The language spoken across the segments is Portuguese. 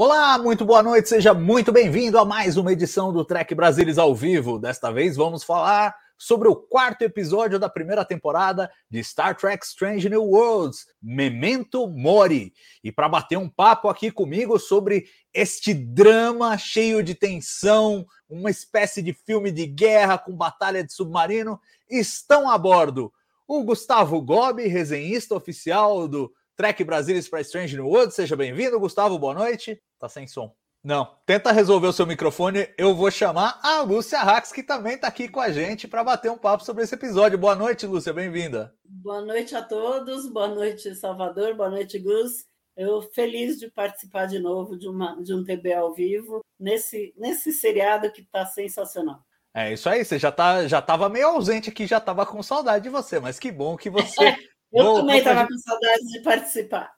Olá, muito boa noite, seja muito bem-vindo a mais uma edição do Trek Brasilis ao vivo. Desta vez vamos falar sobre o quarto episódio da primeira temporada de Star Trek Strange New Worlds, Memento Mori. E para bater um papo aqui comigo sobre este drama cheio de tensão, uma espécie de filme de guerra com batalha de submarino, estão a bordo o Gustavo Gobi, resenhista oficial do Trek Brasilis para Strange New Worlds. Seja bem-vindo, Gustavo, boa noite. Tá sem som. Não, tenta resolver o seu microfone. Eu vou chamar a Lúcia Rax, que também está aqui com a gente para bater um papo sobre esse episódio. Boa noite, Lúcia, bem-vinda. Boa noite a todos, boa noite, Salvador, boa noite, Gus. Eu feliz de participar de novo de, uma, de um TB ao vivo nesse, nesse seriado que está sensacional. É isso aí, você já tá, já estava meio ausente aqui, já estava com saudade de você, mas que bom que você. Eu também estava com saudade de participar.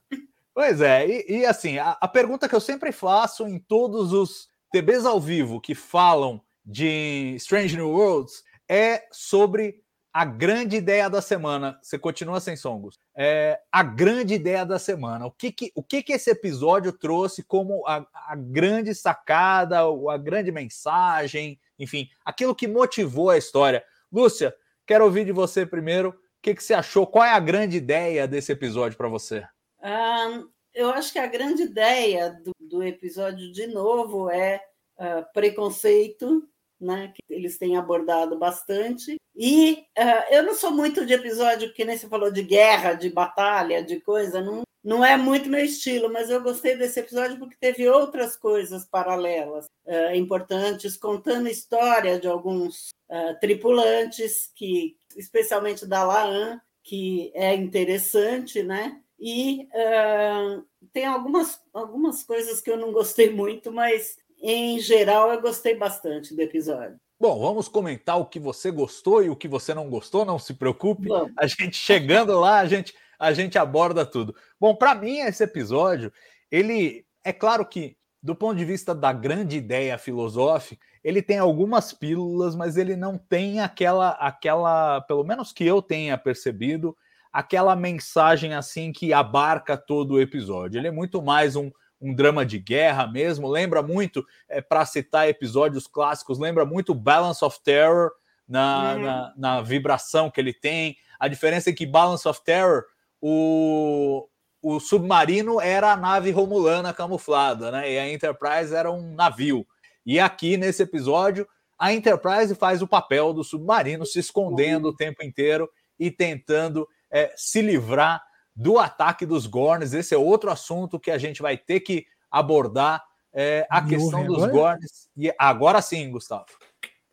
Pois é, e, e assim, a, a pergunta que eu sempre faço em todos os TBs ao vivo que falam de Strange New Worlds é sobre a grande ideia da semana. Você continua sem songos. É, a grande ideia da semana. O que que, o que, que esse episódio trouxe como a, a grande sacada, a grande mensagem, enfim, aquilo que motivou a história. Lúcia, quero ouvir de você primeiro. O que, que você achou? Qual é a grande ideia desse episódio para você? Ah, eu acho que a grande ideia do, do episódio, de novo, é ah, preconceito, né, que eles têm abordado bastante. E ah, eu não sou muito de episódio que nem você falou de guerra, de batalha, de coisa, não, não é muito meu estilo, mas eu gostei desse episódio porque teve outras coisas paralelas ah, importantes, contando história de alguns ah, tripulantes, que especialmente da Laan, que é interessante, né? E ah, tem algumas, algumas coisas que eu não gostei muito, mas em geral eu gostei bastante do episódio. Bom, vamos comentar o que você gostou e o que você não gostou, não se preocupe. Vamos. A gente chegando lá, a gente, a gente aborda tudo. Bom, para mim esse episódio, ele é claro que do ponto de vista da grande ideia filosófica, ele tem algumas pílulas, mas ele não tem aquela aquela, pelo menos que eu tenha percebido, aquela mensagem assim que abarca todo o episódio. Ele é muito mais um, um drama de guerra mesmo. Lembra muito, é, para citar episódios clássicos, lembra muito Balance of Terror na, Uhum. na, na vibração que ele tem. A diferença é que Balance of Terror, o, o submarino era a nave romulana camuflada, né? E a Enterprise era um navio. E aqui nesse episódio, a Enterprise faz o papel do submarino, se escondendo o tempo inteiro e tentando é, se livrar do ataque dos Gorns. Esse é outro assunto que a gente vai ter que abordar. é, a questão dos? Gorns. E agora sim, Gustavo.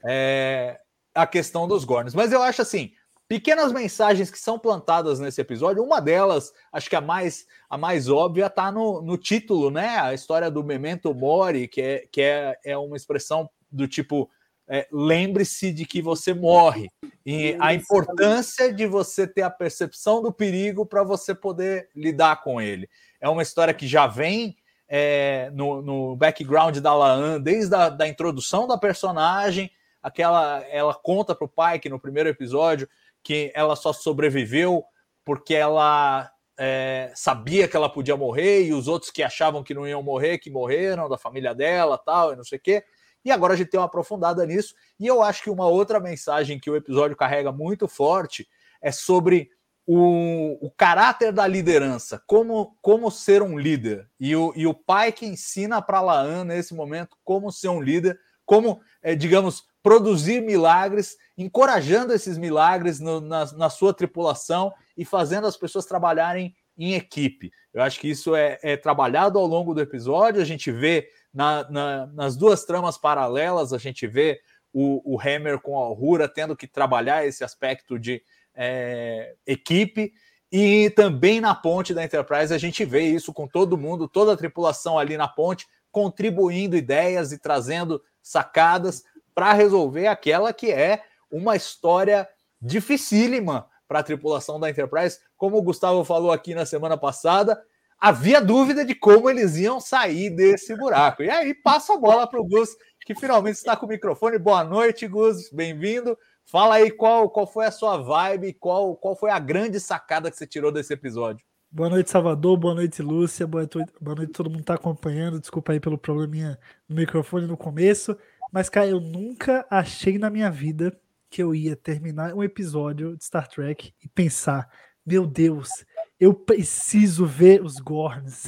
É, a questão dos Gorns. Mas eu acho assim, pequenas mensagens que são plantadas nesse episódio. Uma delas, acho que a mais, a mais óbvia, está no, no título, né? A história do Memento Mori, que é, que é, é uma expressão do tipo. é, Lembre-se de que você morre. E a importância de você ter a percepção do perigo para você poder lidar com ele. É uma história que já vem é, no, no background da Laan, desde a da introdução da personagem, aquela ela conta para o pai que no primeiro episódio que ela só sobreviveu porque ela é, sabia que ela podia morrer e os outros que achavam que não iam morrer, que morreram, da família dela, tal, e não sei o quê. E agora a gente tem uma aprofundada nisso. E eu acho que uma outra mensagem que o episódio carrega muito forte é sobre o, o caráter da liderança, como, como ser um líder. E o, e o pai que ensina para Laan nesse momento como ser um líder, como, é, digamos, produzir milagres, encorajando esses milagres no, na, na sua tripulação e fazendo as pessoas trabalharem em equipe. Eu acho que isso é, é trabalhado ao longo do episódio, a gente vê Na, na, nas duas tramas paralelas, a gente vê o, o Hammer com a Aurora tendo que trabalhar esse aspecto de é, equipe. E também na ponte da Enterprise a gente vê isso com todo mundo, toda a tripulação ali na ponte, contribuindo ideias e trazendo sacadas para resolver aquela que é uma história dificílima para a tripulação da Enterprise. Como o Gustavo falou aqui na semana passada, havia dúvida de como eles iam sair desse buraco. E aí passa a bola para o Gus, que finalmente está com o microfone. Boa noite, Gus, bem-vindo. Fala aí qual, qual foi a sua vibe, qual, qual foi a grande sacada que você tirou desse episódio. Boa noite, Salvador. Boa noite, Lúcia. Boa noite, boa noite todo mundo que está acompanhando. Desculpa aí pelo probleminha no microfone no começo. Mas, cara, eu nunca achei na minha vida que eu ia terminar um episódio de Star Trek e pensar: meu Deus, eu preciso ver os Gorns.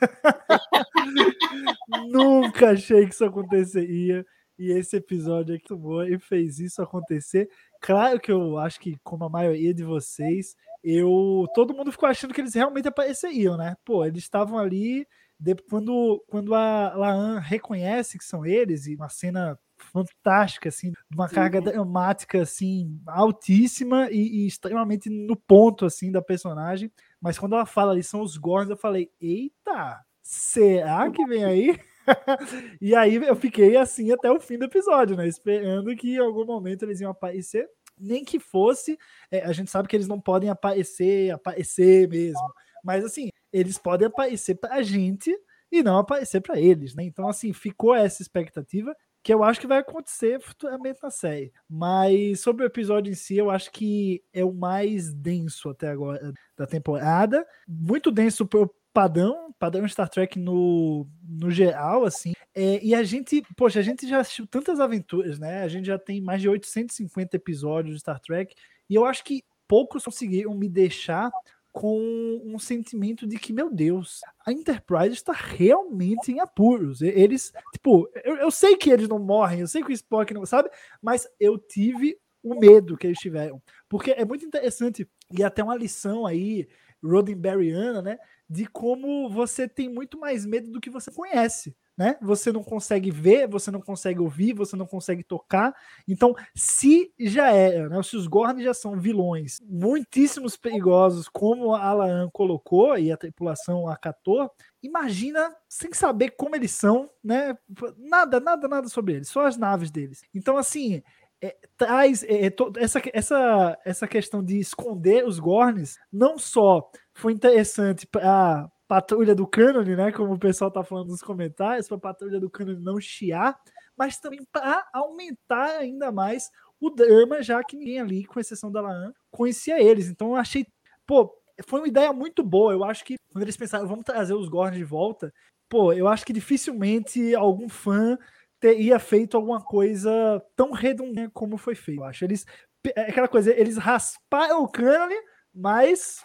nunca achei que isso aconteceria. E esse episódio aqui tomou e fez isso acontecer. Claro que eu acho que, como a maioria de vocês, eu todo mundo ficou achando que eles realmente apareceriam, né? Pô, eles estavam ali de, quando, quando a Laan reconhece que são eles, e uma cena fantástica, assim, uma carga uhum. dramática, assim, altíssima e, e, extremamente no ponto, assim, da personagem. Mas quando ela fala ali, são os Gorns, eu falei, eita, será que vem aí? e aí eu fiquei assim até o fim do episódio, né? Esperando que em algum momento eles iam aparecer. Nem que fosse, é, a gente sabe que eles não podem aparecer, aparecer mesmo. Mas assim, eles podem aparecer pra gente e não aparecer para eles, né? Então, assim, ficou essa expectativa que eu acho que vai acontecer futuramente na série. Mas sobre o episódio em si, eu acho que é o mais denso até agora da temporada. Muito denso padrão, padrão Star Trek no, no geral, assim. É, e a gente, poxa, a gente já assistiu tantas aventuras, né? A gente já tem mais de 850 episódios de Star Trek. E eu acho que poucos conseguiram me deixar com um sentimento de que, meu Deus, a Enterprise está realmente em apuros. Eles, tipo, eu, eu sei que eles não morrem, eu sei que o Spock não sabe, mas eu tive o medo que eles tiveram. Porque é muito interessante, e até uma lição aí, Roddenberryana, né? De como você tem muito mais medo do que você conhece né? Você não consegue ver, você não consegue ouvir, você não consegue tocar. Então, se já é, né, se os Gorn já são vilões muitíssimos perigosos, como a Alan colocou e a tripulação acatou, imagina sem saber como eles são, né? Nada, nada, nada sobre eles, só as naves deles. Então, assim, é, traz é, é essa, essa, essa questão de esconder os Gorns não só foi interessante para patrulha do cânone, né? Como o pessoal tá falando nos comentários, para a patrulha do cânone não chiar, mas também para aumentar ainda mais o drama, já que ninguém ali, com exceção da Laan, conhecia eles. Então eu achei, pô, foi uma ideia muito boa. Eu acho que quando eles pensaram, vamos trazer os Gorns de volta, pô, eu acho que dificilmente algum fã teria feito alguma coisa tão redundante como foi feito. Eu acho eles é aquela coisa, eles rasparam o cânone mas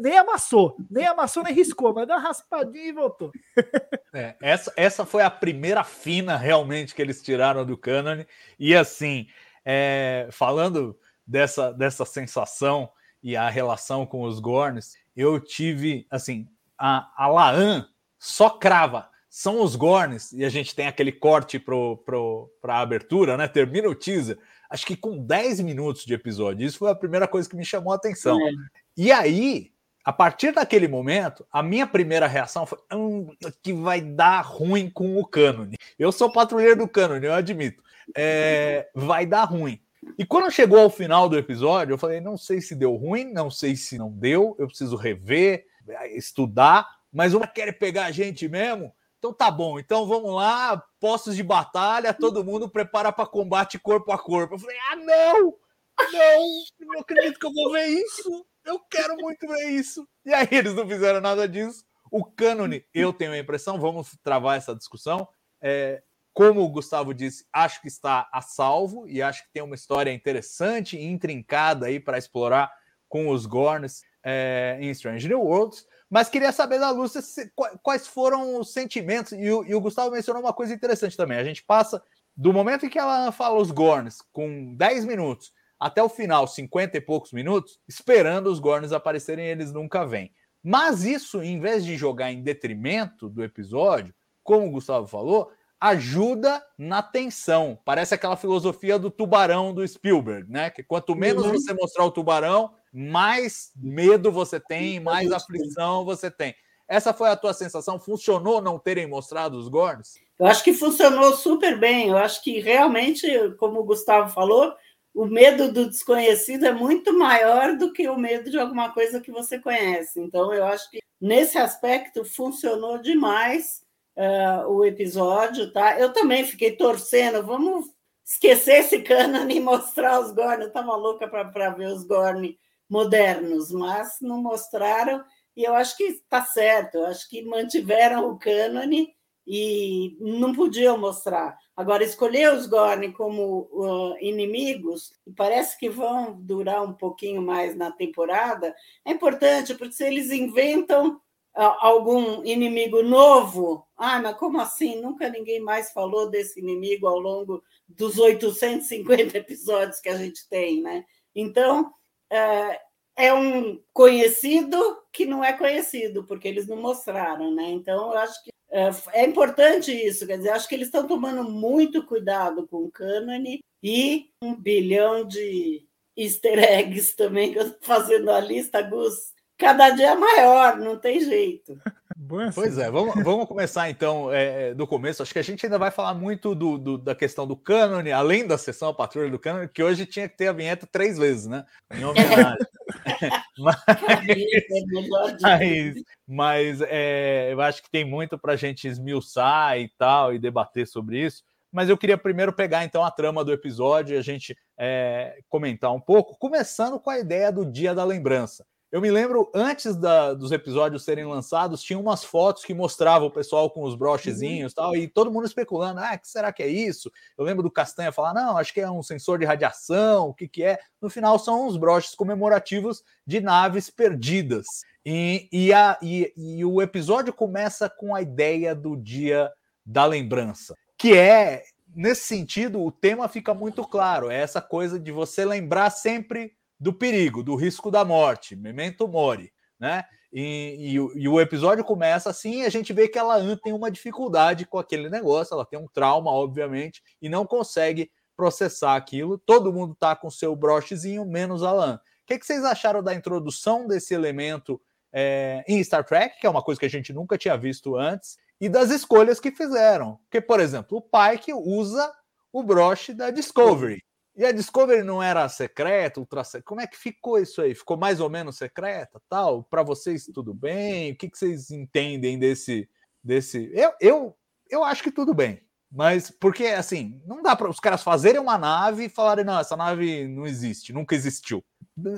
nem amassou, nem amassou, nem riscou, mas deu uma raspadinha e voltou. É, essa, essa foi a primeira fina realmente que eles tiraram do Canon. E assim, é, falando dessa, dessa sensação e a relação com os Gorns, eu tive assim, a, a Laan só crava. São os Gorns, e a gente tem aquele corte para pro, a abertura, né? Termina o teaser acho que com 10 minutos de episódio. Isso foi a primeira coisa que me chamou a atenção. É. E aí, a partir daquele momento, a minha primeira reação foi hum, que vai dar ruim com o cânone. Eu sou patrulheiro do cânone, eu admito. É, vai dar ruim. E quando chegou ao final do episódio, eu falei: não sei se deu ruim, não sei se não deu, eu preciso rever, estudar, mas uma quer pegar a gente mesmo. Então tá bom, então vamos lá, postos de batalha, todo mundo prepara para combate corpo a corpo. Eu falei, ah, não! Não, não acredito que eu vou ver isso. Eu quero muito ver isso. E aí eles não fizeram nada disso. O cânone, eu tenho a impressão, vamos travar essa discussão. É, como o Gustavo disse, acho que está a salvo e acho que tem uma história interessante e intrincada aí para explorar com os Gorns é, em Strange New Worlds. Mas queria saber da Lúcia se, quais foram os sentimentos. E o, e o, Gustavo mencionou uma coisa interessante também. A gente passa do momento em que ela fala os Gorns com 10 minutos até o final, 50 e poucos minutos, esperando os Gorns aparecerem, eles nunca vêm. Mas isso, em vez de jogar em detrimento do episódio, como o Gustavo falou, ajuda na tensão. Parece aquela filosofia do tubarão do Spielberg, né? Que quanto menos Uhum. você mostrar o tubarão, mais medo você tem, mais aflição você tem. Essa foi a tua sensação? Funcionou não terem mostrado os Gorns? Eu acho que funcionou super bem. Eu acho que realmente, como o Gustavo falou, o medo do desconhecido é muito maior do que o medo de alguma coisa que você conhece. Então, eu acho que nesse aspecto funcionou demais uh, o episódio, tá? Eu também fiquei torcendo, vamos esquecer esse cânone e mostrar os Gorn. Eu estava louca para ver os Gorn modernos, mas não mostraram. E eu acho que está certo. Eu acho que mantiveram o cânone e não podiam mostrar. Agora, escolher os Gorn como uh, inimigos, e parece que vão durar um pouquinho mais na temporada, é importante, porque se eles inventam uh, algum inimigo novo, ah, mas como assim? Nunca ninguém mais falou desse inimigo ao longo dos 850 episódios que a gente tem, né? Então, é um conhecido que não é conhecido, porque eles não mostraram, né? Então, eu acho que é importante isso, quer dizer, acho que eles estão tomando muito cuidado com o cânone e um bilhão de easter eggs também, que eu fazendo a lista, Gus. Cada dia é maior, não tem jeito. Pois é, vamos, vamos começar então é, do começo. Acho que a gente ainda vai falar muito do, do, da questão do cânone, além da sessão a patrulha do cânone, que hoje tinha que ter a vinheta três vezes, né? Em homenagem. mas, mas, mas é, eu acho que tem muito para a gente esmiuçar e tal, e debater sobre isso. Mas eu queria primeiro pegar então a trama do episódio e a gente é, comentar um pouco, começando com a ideia do Dia da Lembrança. Eu me lembro, antes da, dos episódios serem lançados, tinha umas fotos que mostravam o pessoal com os brochezinhos e tal, e todo mundo especulando, ah, que será que é isso? Eu lembro do Castanha falar, não, acho que é um sensor de radiação, o que que é? No final são uns broches comemorativos de naves perdidas. E, e, a, e, e o episódio começa com a ideia do Dia da Lembrança, que é, nesse sentido, o tema fica muito claro, é essa coisa de você lembrar sempre do perigo, do risco da morte, memento mori, né? E, e, e, o episódio começa assim, e a gente vê que ela tem uma dificuldade com aquele negócio, ela tem um trauma, obviamente, e não consegue processar aquilo. Todo mundo tá com seu brochezinho, menos Alan. O que, que vocês acharam da introdução desse elemento é, em Star Trek, que é uma coisa que a gente nunca tinha visto antes, e das escolhas que fizeram? Porque, por exemplo, o Pike usa o broche da Discovery. E a Discovery não era secreta, ultra Como é que ficou isso aí? Ficou mais ou menos secreta, tal? Para vocês tudo bem? O que, que vocês entendem desse desse? Eu, eu eu acho que tudo bem, mas porque assim não dá para os caras fazerem uma nave e falarem não essa nave não existe, nunca existiu.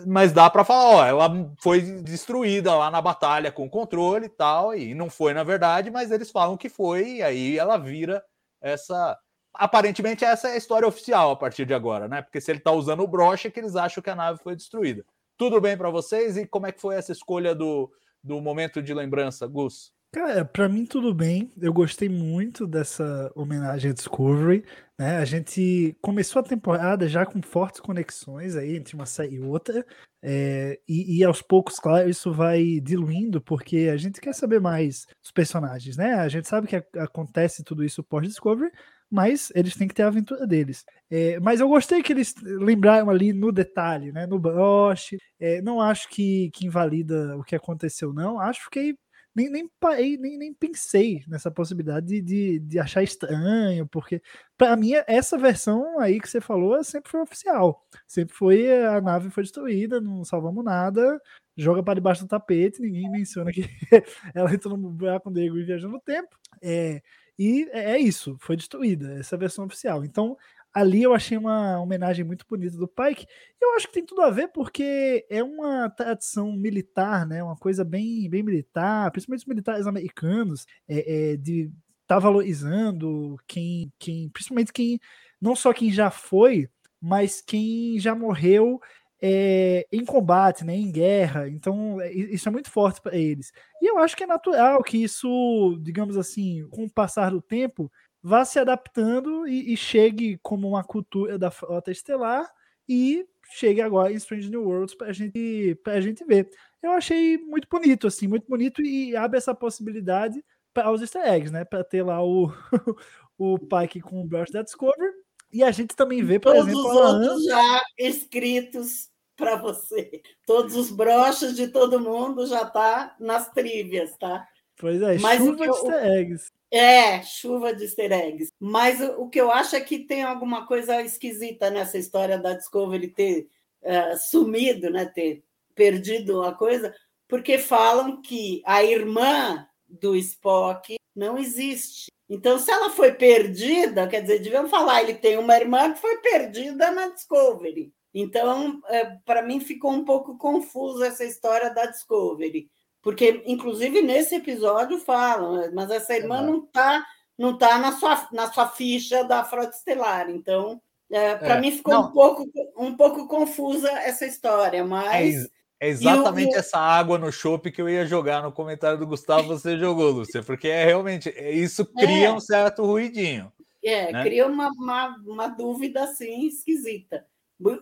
Mas dá para falar, ó, ela foi destruída lá na batalha com controle e tal, e não foi na verdade, mas eles falam que foi e aí ela vira essa aparentemente essa é a história oficial a partir de agora, né? Porque se ele está usando o broche, é que eles acham que a nave foi destruída. Tudo bem para vocês? E como é que foi essa escolha do, do momento de lembrança, Gus? Cara, para mim tudo bem. Eu gostei muito dessa homenagem à Discovery. Né? A gente começou a temporada já com fortes conexões aí entre uma série e outra. É, e, e, aos poucos, claro, isso vai diluindo, porque a gente quer saber mais dos personagens, né? A gente sabe que a, acontece tudo isso pós-Discovery, mas eles têm que ter a aventura deles. É, mas eu gostei que eles lembraram ali no detalhe, né, no broche. É, não acho que, que invalida o que aconteceu, não. Acho que nem, nem parei, nem, nem pensei nessa possibilidade de, de, de achar estranho, porque para mim essa versão aí que você falou sempre foi oficial. Sempre foi a nave foi destruída, não salvamos nada, joga para debaixo do tapete, ninguém menciona que ela entrou no buraco negro e viajou no tempo. É, e é isso, foi destruída, essa é versão oficial. Então, ali eu achei uma homenagem muito bonita do Pike. Eu acho que tem tudo a ver porque é uma tradição militar, né? Uma coisa bem, bem militar, principalmente os militares americanos, é, é, de estar tá valorizando quem, quem, principalmente quem, não só quem já foi, mas quem já morreu é, em combate, né, em guerra. Então, isso é muito forte para eles. E eu acho que é natural que isso, digamos assim, com o passar do tempo, vá se adaptando e, e chegue como uma cultura da frota estelar e chegue agora em Strange New Worlds para gente, a gente ver. Eu achei muito bonito, assim, muito bonito e abre essa possibilidade para os easter eggs, né? Para ter lá o, o Pike com o Brush da Discover. E a gente também vê, por Todos exemplo, os a Anne- outros já escritos para você. Todos os broches de todo mundo já tá nas trívias, tá? Pois é, Mas o chuva que de eu- easter eggs. É, chuva de easter eggs. Mas o, o que eu acho é que tem alguma coisa esquisita nessa história da Discovery ter eh, sumido, né? Ter perdido a coisa, porque falam que a irmã do Spock não existe. Então, se ela foi perdida, quer dizer, deviam falar, ele tem uma irmã que foi perdida na Discovery. Então, para mim, ficou um pouco confusa essa história da Discovery. Porque, inclusive, nesse episódio falam, né, mas essa irmã não está não tá na, sua, na sua ficha da Frota Estelar. Então, para É, mim, ficou não. um pouco, um pouco confusa essa história, É, mas. ex- é exatamente essa água no chopp que eu ia jogar no comentário do Gustavo, você jogou, Lúcia, porque é realmente é- isso cria É. um certo ruidinho. É, né? cria uma, uma, uma dúvida assim esquisita.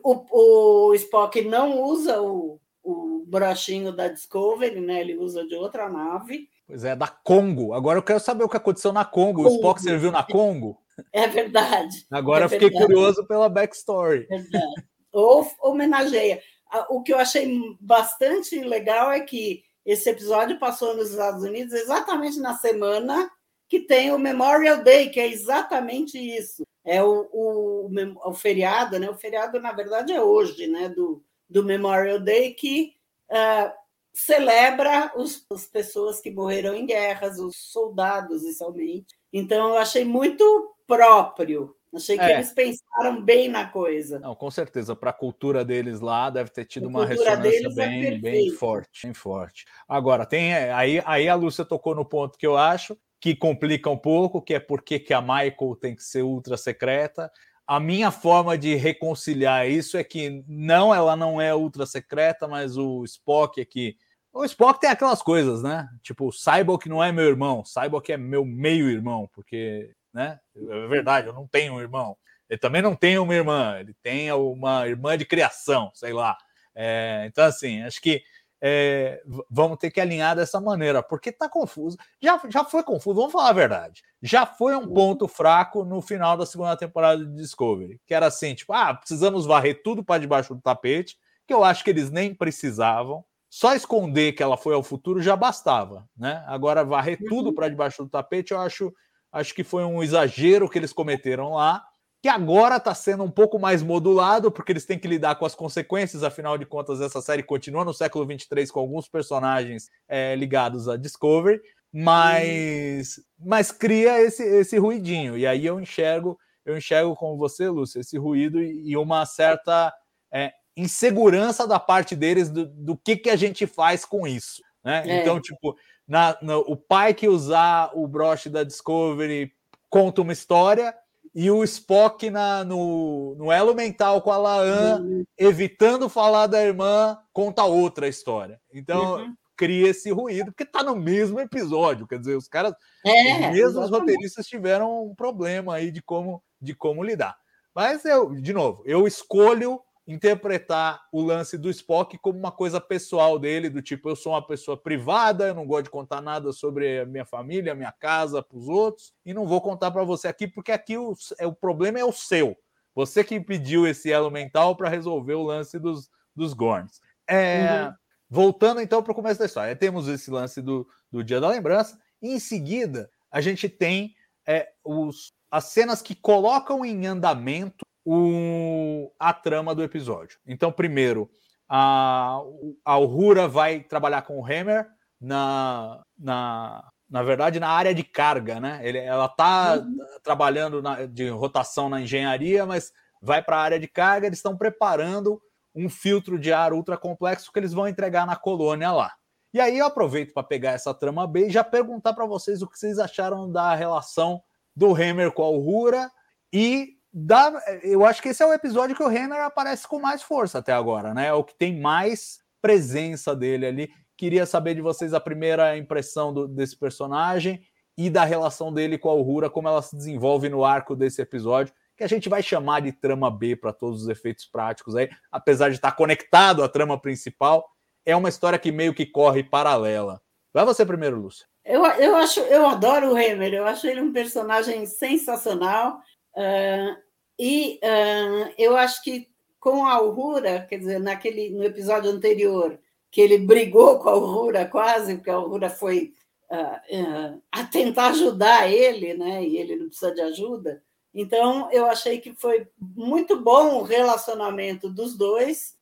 O, o Spock não usa o, o brochinho da Discovery, né? Ele usa de outra nave. Pois é, da Congo. Agora eu quero saber o que aconteceu na Congo. O Congo. Spock serviu na Congo? É verdade. Agora É eu fiquei verdade. curioso pela backstory. Verdade. Ou homenageia. O que eu achei bastante legal é que esse episódio passou nos Estados Unidos exatamente na semana que tem o Memorial Day, que é exatamente isso. É o, o, o feriado, né? O feriado, na verdade, é hoje, né? Do, do Memorial Day, que ah, celebra os, as pessoas que morreram em guerras, os soldados, inicialmente. Então, eu achei muito próprio. Achei que É. eles pensaram bem na coisa. Não, com certeza, para a cultura deles lá deve ter tido A uma ressonância deles é bem, bem forte, bem forte. Agora, tem aí, aí a Lúcia tocou no ponto que eu acho que complica um pouco, que é porque que a Michael tem que ser ultra secreta. A minha forma de reconciliar isso é que não, ela não é ultra secreta, mas o Spock é que o Spock tem aquelas coisas, né? Tipo, saiba que não é meu irmão, saiba que é meu meio-irmão, porque, né? É verdade, eu não tenho um irmão. Ele também não tem uma irmã, ele tem uma irmã de criação, sei lá. É, então, assim, acho que é, vamos ter que alinhar dessa maneira, porque tá confuso. Já, já foi confuso, vamos falar a verdade. Já foi um ponto fraco no final da segunda temporada de Discovery, que era assim, tipo, ah, precisamos varrer tudo para debaixo do tapete, que eu acho que eles nem precisavam. Só esconder que ela foi ao futuro já bastava, né? Agora varrer tudo para debaixo do tapete, eu acho, acho que foi um exagero que eles cometeram lá que agora está sendo um pouco mais modulado, porque eles têm que lidar com as consequências, afinal de contas, essa série continua no século 23 com alguns personagens é, ligados a Discovery, mas, mas cria esse, esse ruidinho. E aí eu enxergo, eu enxergo como você, Lúcia, esse ruído e, e uma certa é, insegurança da parte deles do, do que, que a gente faz com isso. Né? É. Então, tipo, na, na- o pai que usar o broche da Discovery conta uma história e o Spock na, no, no elo mental com a Laan, evitando falar da irmã, conta outra história. Então, Uhum. cria esse ruído, porque tá no mesmo episódio. Quer dizer, os caras, É, os mesmos exatamente. roteiristas tiveram um problema aí de como, de como lidar. Mas eu, de novo, eu escolho interpretar o lance do Spock como uma coisa pessoal dele, do tipo, eu sou uma pessoa privada, eu não gosto de contar nada sobre a minha família, a minha casa para os outros, e não vou contar para você aqui, porque aqui o, é, o problema é o seu. Você que pediu esse elo mental para resolver o lance dos, dos Gorns. É, Uhum. Voltando então para o começo da história, temos esse lance do, do Dia da Lembrança, e em seguida a gente tem é, os, as cenas que colocam em andamento o, a trama do episódio. Então, primeiro, a, a Uhura vai trabalhar com o Hammer na, na, na verdade, na área de carga, né? Ele, ela está trabalhando na- de rotação na engenharia, mas vai para a área de carga, eles estão preparando um filtro de ar ultra complexo que eles vão entregar na colônia lá. E aí eu aproveito para pegar essa trama B e já perguntar para vocês o que vocês acharam da relação do Hammer com a Uhura e da, eu acho que esse é o episódio que o Hammer aparece com mais força até agora, né? É o que tem mais presença dele ali. Queria saber de vocês a primeira impressão do- desse personagem e da relação dele com a Uhura, como ela se desenvolve no arco desse episódio, que a gente vai chamar de trama B para todos os efeitos práticos aí, apesar de estar conectado à trama principal, é uma história que meio que corre paralela. Vai você primeiro, Lúcia. Eu, eu, acho, eu adoro o Hammer, eu acho ele um personagem sensacional. Uh, e uh, eu acho que com a Aurora, quer dizer, naquele, no episódio anterior, que ele brigou com a Aurora quase, porque a Aurora foi uh, a tentar ajudar ele, né? E ele não precisa de ajuda. Então, eu achei que foi muito bom o relacionamento dos dois.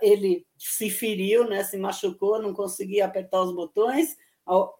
Ele se feriu, né? Se machucou, não conseguia apertar os botões.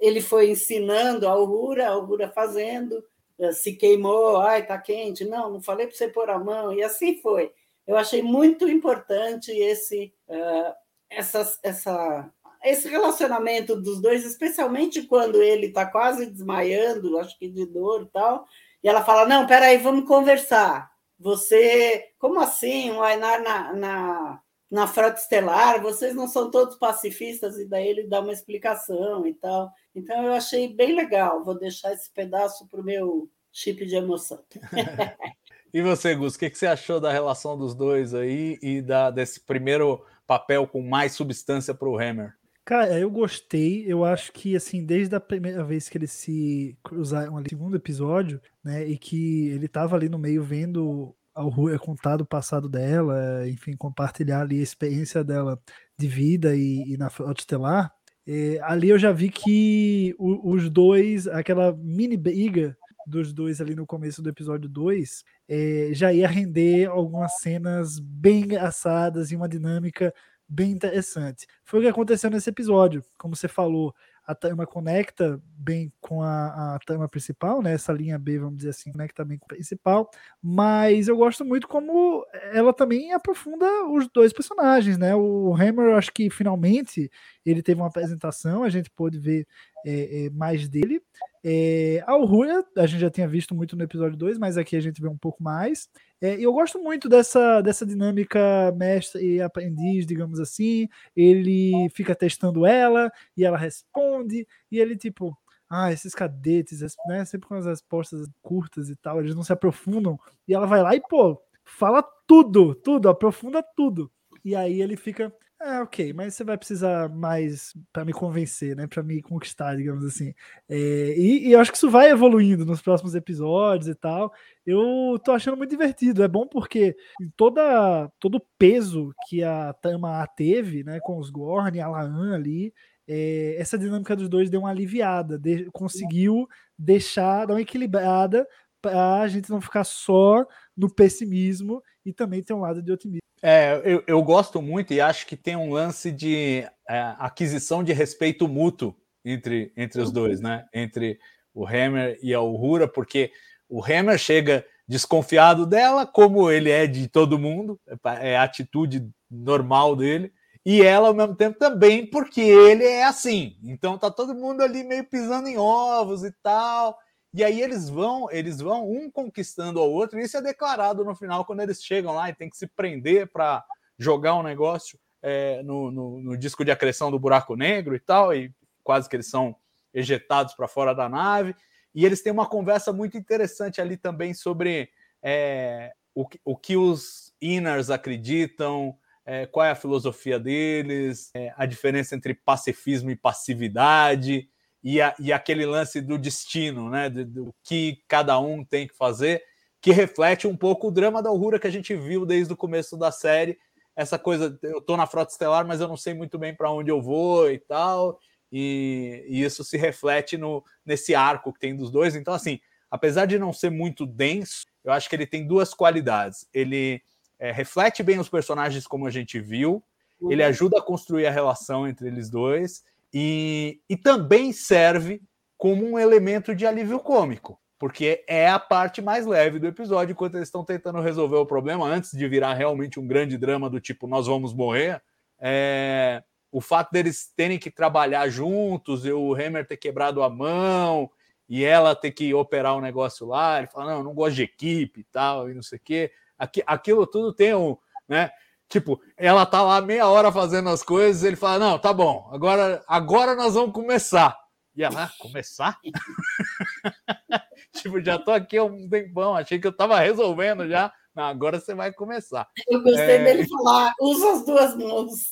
Ele foi ensinando a Aurora, a Aurora fazendo, se queimou, ai, tá quente. Não, não falei para você pôr a mão. E assim foi. Eu achei muito importante esse, uh, essa, essa esse relacionamento dos dois, especialmente quando ele está quase desmaiando, acho que de dor e tal, e ela fala: Não, peraí, vamos conversar. Você, como assim, o Ainar na, na, na Frota Estelar, vocês não são todos pacifistas, e daí ele dá uma explicação e tal. Então eu achei bem legal, vou deixar esse pedaço para o meu chip de emoção. e você, Gus, o que, que você achou da relação dos dois aí e da, desse primeiro papel com mais substância para o Hammer? Cara, eu gostei. Eu acho que, assim, desde a primeira vez que eles se cruzaram ali, segundo episódio, né, e que ele tava ali no meio vendo a Rua contar o passado dela, enfim, compartilhar ali a experiência dela de vida e, e na Frota Estelar, é, ali eu já vi que o, os dois, aquela mini briga dos dois ali no começo do episódio 2, é, já ia render algumas cenas bem engraçadas e uma dinâmica bem interessante. Foi o que aconteceu nesse episódio, como você falou, a trama conecta bem com a, a trama principal, né? Essa linha B, vamos dizer assim, conecta bem com a principal, mas eu gosto muito como ela também aprofunda os dois personagens, né? O Hammer, acho que finalmente ele teve uma apresentação, a gente pôde ver é, é, mais dele. É, a Aurora, a gente já tinha visto muito no episódio 2, mas aqui a gente vê um pouco mais. É, eu gosto muito dessa, dessa dinâmica mestre e aprendiz, digamos assim. Ele fica testando ela e ela responde, e ele, tipo, ah, esses cadetes, né, sempre com as respostas curtas e tal, eles não se aprofundam. E ela vai lá e, pô, fala tudo, tudo, aprofunda tudo. E aí ele fica, é, ok, mas você vai precisar mais para me convencer, né? Para me conquistar, digamos assim. É, e, e, eu acho que isso vai evoluindo nos próximos episódios e tal. Eu tô achando muito divertido. É bom porque toda, todo o peso que a Tama teve, né? Com os Gorn e a Laan ali, é, essa dinâmica dos dois deu uma aliviada, de, conseguiu deixar, dar uma equilibrada para a gente não ficar só no pessimismo e também ter um lado de otimismo. É, eu, eu gosto muito e acho que tem um lance de é, aquisição de respeito mútuo entre, entre os dois, né? Entre o Hammer e a Uhura, porque o Hammer chega desconfiado dela, como ele é de todo mundo, é, é a atitude normal dele, e ela ao mesmo tempo também, porque ele é assim. Então tá todo mundo ali meio pisando em ovos e tal. E aí eles vão, eles vão um conquistando ao outro, e isso é declarado no final quando eles chegam lá e tem que se prender para jogar um negócio é, no, no, no, disco de acreção do buraco negro e tal, e quase que eles são ejetados para fora da nave. E eles têm uma conversa muito interessante ali também sobre é, o, o que os Inners acreditam, é, qual é a filosofia deles, é, a diferença entre pacifismo e passividade e, a, e aquele lance do destino, né? Do, do, que cada um tem que fazer, que reflete um pouco o drama da Aurora que a gente viu desde o começo da série. Essa coisa, eu tô na frota estelar, mas eu não sei muito bem para onde eu vou e tal. E, e, isso se reflete no, nesse arco que tem dos dois. Então, assim, apesar de não ser muito denso, eu acho que ele tem duas qualidades. Ele é, reflete bem os personagens como a gente viu, ele uhum. ajuda a construir a relação entre eles dois, e, e também serve como um elemento de alívio cômico, porque é a parte mais leve do episódio, enquanto eles estão tentando resolver o problema antes de virar realmente um grande drama do tipo nós vamos morrer. É, o fato deles terem que trabalhar juntos, e o Hammer ter quebrado a mão e ela ter que operar o um negócio lá, ele fala: não, não gosto de equipe e tal, e não sei o quê. Aqui, aquilo tudo tem um, né? Tipo, ela tá lá meia hora fazendo as coisas, ele fala: Não, tá bom, agora, agora nós vamos começar. E ela, ah, começar? tipo, já tô aqui há um tempão, achei que eu tava resolvendo já. Não, agora você vai começar. Eu gostei é... dele falar: usa as duas mãos.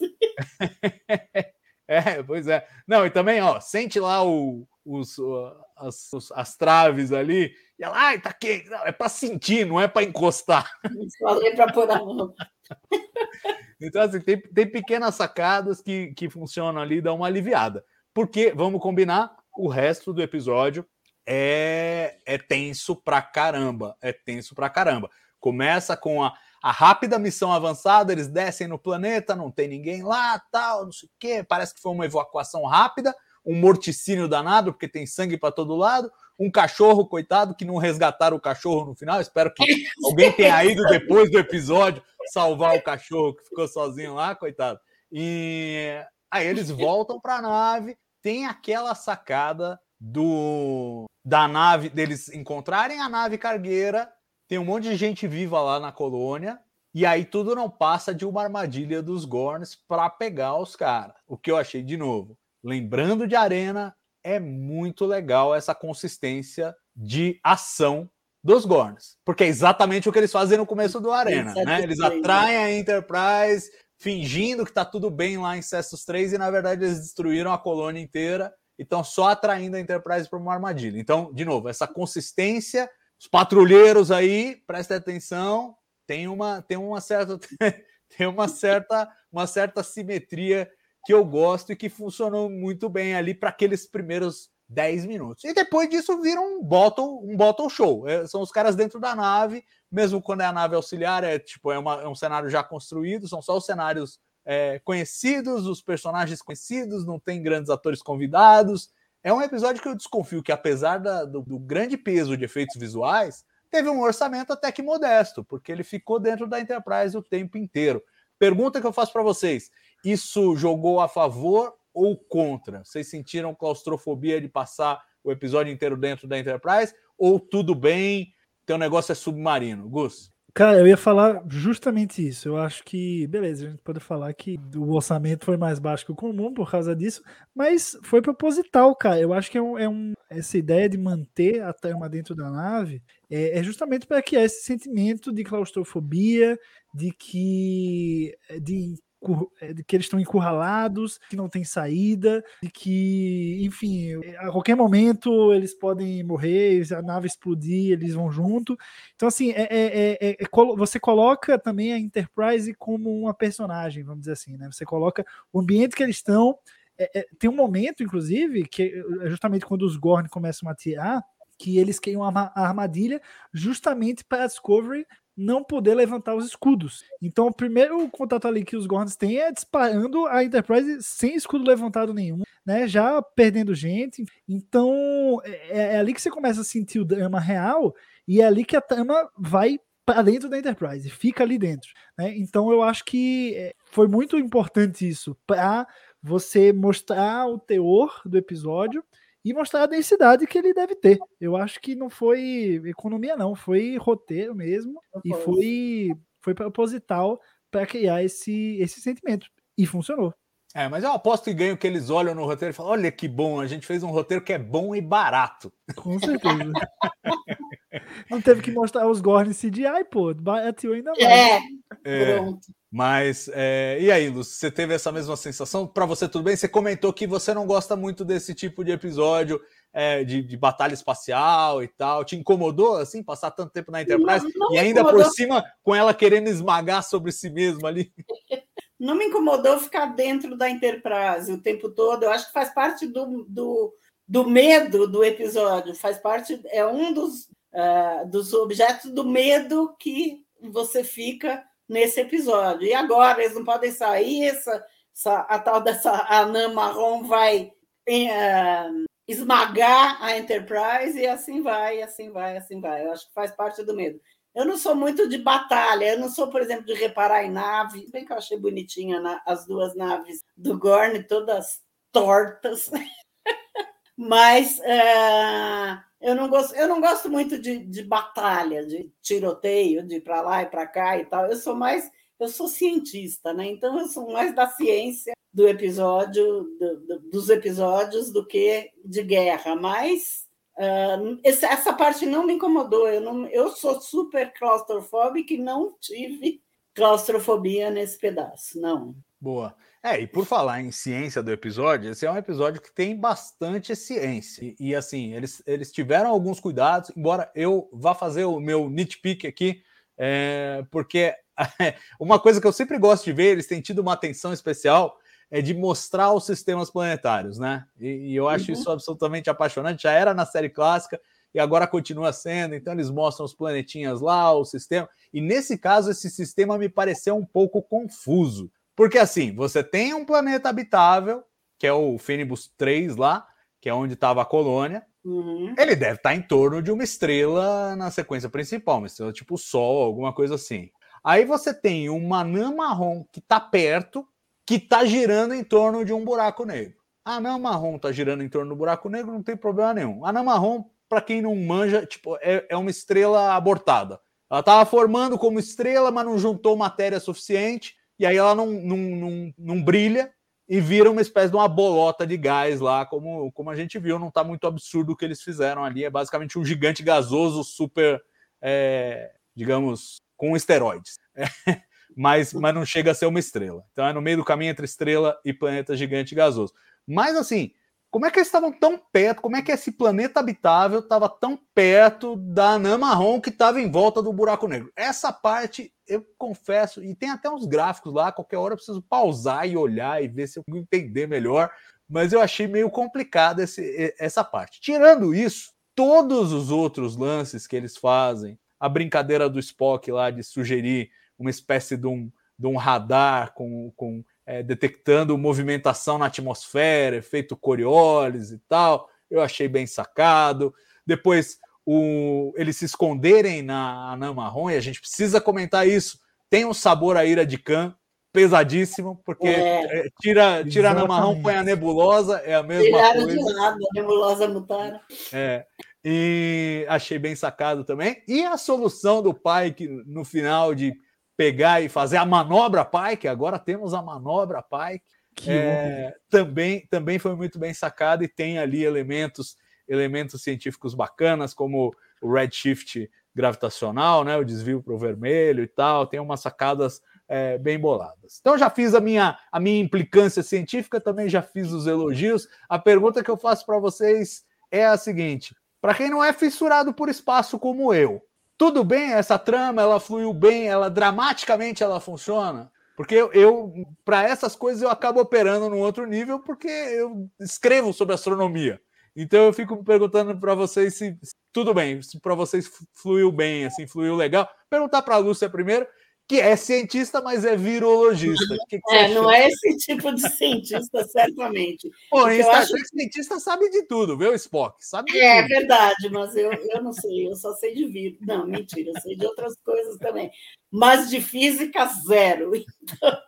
é, pois é. Não, e também, ó, sente lá o, os, as, as, traves ali, e ela, ai, tá quente. Não, é para sentir, não é para encostar. Falei para pôr a mão. Então, assim, tem, tem pequenas sacadas que, que funcionam ali, dão uma aliviada. Porque, vamos combinar, o resto do episódio é, é tenso pra caramba. É tenso pra caramba. Começa com a, a rápida missão avançada, eles descem no planeta, não tem ninguém lá, tal, não sei o quê. Parece que foi uma evacuação rápida, um morticínio danado, porque tem sangue para todo lado. Um cachorro, coitado, que não resgataram o cachorro no final. Espero que alguém tenha ido depois do episódio salvar o cachorro que ficou sozinho lá, coitado. E aí eles voltam para a nave, tem aquela sacada do da nave deles encontrarem a nave cargueira, tem um monte de gente viva lá na colônia, e aí tudo não passa de uma armadilha dos Gorns para pegar os caras. O que eu achei de novo, lembrando de Arena, é muito legal essa consistência de ação dos Gorns, porque é exatamente o que eles fazem no começo do Arena, né? Eles atraem a Enterprise fingindo que tá tudo bem lá em Cessus 3 e na verdade eles destruíram a colônia inteira então só atraindo a Enterprise para uma armadilha. Então, de novo, essa consistência, os patrulheiros aí, prestem atenção, tem uma, tem uma certa tem uma certa uma certa simetria que eu gosto e que funcionou muito bem ali para aqueles primeiros 10 minutos. E depois disso vira um bottle, um bottle show. É, são os caras dentro da nave, mesmo quando é a nave auxiliar, é tipo é, uma, é um cenário já construído, são só os cenários é, conhecidos, os personagens conhecidos, não tem grandes atores convidados. É um episódio que eu desconfio que, apesar da, do, do, grande peso de efeitos visuais, teve um orçamento até que modesto, porque ele ficou dentro da Enterprise o tempo inteiro. Pergunta que eu faço para vocês: isso jogou a favor ou contra? Vocês sentiram claustrofobia de passar o episódio inteiro dentro da Enterprise? Ou tudo bem, teu negócio é submarino? Gus? Cara, eu ia falar justamente isso. Eu acho que, beleza, a gente pode falar que o orçamento foi mais baixo que o comum por causa disso, mas foi proposital, cara. Eu acho que é um, é um essa ideia de manter a trama dentro da nave é, é justamente para criar esse sentimento de claustrofobia, de que de que eles estão encurralados, que não tem saída, que, enfim, a qualquer momento eles podem morrer, a nave explodir, eles vão junto. Então, assim, é, é, é, é você coloca também a Enterprise como uma personagem, vamos dizer assim, né? Você coloca o ambiente que eles estão. tem um momento, inclusive, que é justamente quando os Gorn começam a tirar, que eles criam a armadilha justamente para a Discovery não poder levantar os escudos. Então, o primeiro contato ali que os Gorns têm é disparando a Enterprise sem escudo levantado nenhum, né? Já perdendo gente. Então, é, é ali que você começa a sentir o drama real e é ali que a trama vai para dentro da Enterprise, fica ali dentro. Né? Então, eu acho que é, foi muito importante isso para você mostrar o teor do episódio e mostrar a densidade que ele deve ter. Eu acho que não foi economia, não, foi roteiro mesmo e foi, foi proposital para criar esse, esse sentimento. E funcionou. É, mas eu aposto que ganho que eles olham no roteiro e falam: olha que bom, a gente fez um roteiro que é bom e barato. Com certeza. não teve que mostrar os Gorn CGI, pô, bateu ainda mais. É, é. pronto. Mas, é... e aí, Lúcio, você teve essa mesma sensação? Para você, tudo bem? Você comentou que você não gosta muito desse tipo de episódio é, de, de, batalha espacial e tal. Te incomodou, assim, passar tanto tempo na Enterprise? Não, não e ainda por cima, com ela querendo esmagar sobre si mesma ali? Não me incomodou ficar dentro da Enterprise o tempo todo. Eu acho que faz parte do, do, do medo do episódio. Faz parte, é um dos, uh, dos objetos do medo que você fica nesse episódio. E agora eles não podem sair, essa, essa a tal dessa anã marrom vai uh, esmagar a Enterprise e assim vai, assim vai, assim vai. Eu acho que faz parte do medo. Eu não sou muito de batalha, eu não sou, por exemplo, de reparar em nave. Bem que eu achei bonitinha na, as duas naves do Gorn, todas tortas. Mas uh, eu não gosto, eu não gosto muito de, de batalha, de tiroteio, de para lá e para cá e tal. Eu sou mais, eu sou cientista, né? Então eu sou mais da ciência do episódio, do, do, dos episódios do que de guerra. Mas uh, essa parte não me incomodou. Eu não, eu sou super claustrofóbica e não tive claustrofobia nesse pedaço, não. Boa. É, e por falar em ciência do episódio, esse é um episódio que tem bastante ciência. E, e, assim, eles, eles tiveram alguns cuidados, embora eu vá fazer o meu nitpick aqui, é, porque uma coisa que eu sempre gosto de ver, eles têm tido uma atenção especial, é de mostrar os sistemas planetários, né? E, e eu acho uhum. isso absolutamente apaixonante. Já era na série clássica e agora continua sendo. Então, eles mostram os planetinhas lá, o sistema. E nesse caso, esse sistema me pareceu um pouco confuso. Porque assim, você tem um planeta habitável, que é o Fenibus 3 lá, que é onde estava a colônia. Uhum. Ele deve estar tá em torno de uma estrela na sequência principal, uma estrela tipo Sol, alguma coisa assim. Aí você tem uma anã marrom que está perto, que está girando em torno de um buraco negro. A anã marrom está girando em torno do buraco negro, não tem problema nenhum. A anã marrom, para quem não manja, tipo, é, é uma estrela abortada. Ela estava formando como estrela, mas não juntou matéria suficiente e aí ela não, não, não, não brilha e vira uma espécie de uma bolota de gás lá, como, como a gente viu. Não está muito absurdo o que eles fizeram ali. É basicamente um gigante gasoso super, é, digamos, com esteroides. É, mas, mas não chega a ser uma estrela. Então é no meio do caminho entre estrela e planeta gigante gasoso. Mas assim, como é que eles estavam tão perto? Como é que esse planeta habitável estava tão perto da anã marrom que estava em volta do buraco negro? Essa parte eu confesso, e tem até uns gráficos lá, qualquer hora eu preciso pausar e olhar e ver se eu entender melhor, mas eu achei meio complicado esse, essa parte. Tirando isso, todos os outros lances que eles fazem, a brincadeira do Spock lá de sugerir uma espécie de um, de um radar com, com é, detectando movimentação na atmosfera, efeito Coriolis e tal. Eu achei bem sacado. Depois, o, eles se esconderem na anã marrom, e a gente precisa comentar isso. Tem um sabor a ira de Khan pesadíssimo, porque é. é tira, tira a anã marrom, põe a nebulosa, é a mesma Tiraram coisa. de lado, a nebulosa mutaram. É. E achei bem sacado também. E a solução do pai, que no final de pegar e fazer a manobra Pike, agora temos a manobra Pike, é, também, também foi muito bem sacada e tem ali elementos elementos científicos bacanas, como o redshift gravitacional, né, o desvio para o vermelho e tal, tem umas sacadas é, bem boladas. Então já fiz a minha, a minha implicância científica, também já fiz os elogios. A pergunta que eu faço para vocês é a seguinte: para quem não é fissurado por espaço como eu, tudo bem, essa trama, ela fluiu bem, ela dramaticamente ela funciona. Porque eu, eu para essas coisas, eu acabo operando num outro nível, porque eu escrevo sobre astronomia. Então eu fico perguntando para vocês se, se, tudo bem, se para vocês fluiu bem, assim, fluiu legal. Perguntar para a Lúcia primeiro, que é cientista, mas é virologista. Que que é, não é esse tipo de cientista, certamente. Pô, em Trek, cientista sabe de tudo, viu, Spock? Sabe de é tudo. verdade, mas eu, eu não sei, eu só sei de vírus. Não, mentira, eu sei de outras coisas também. Mas de física, zero. Então,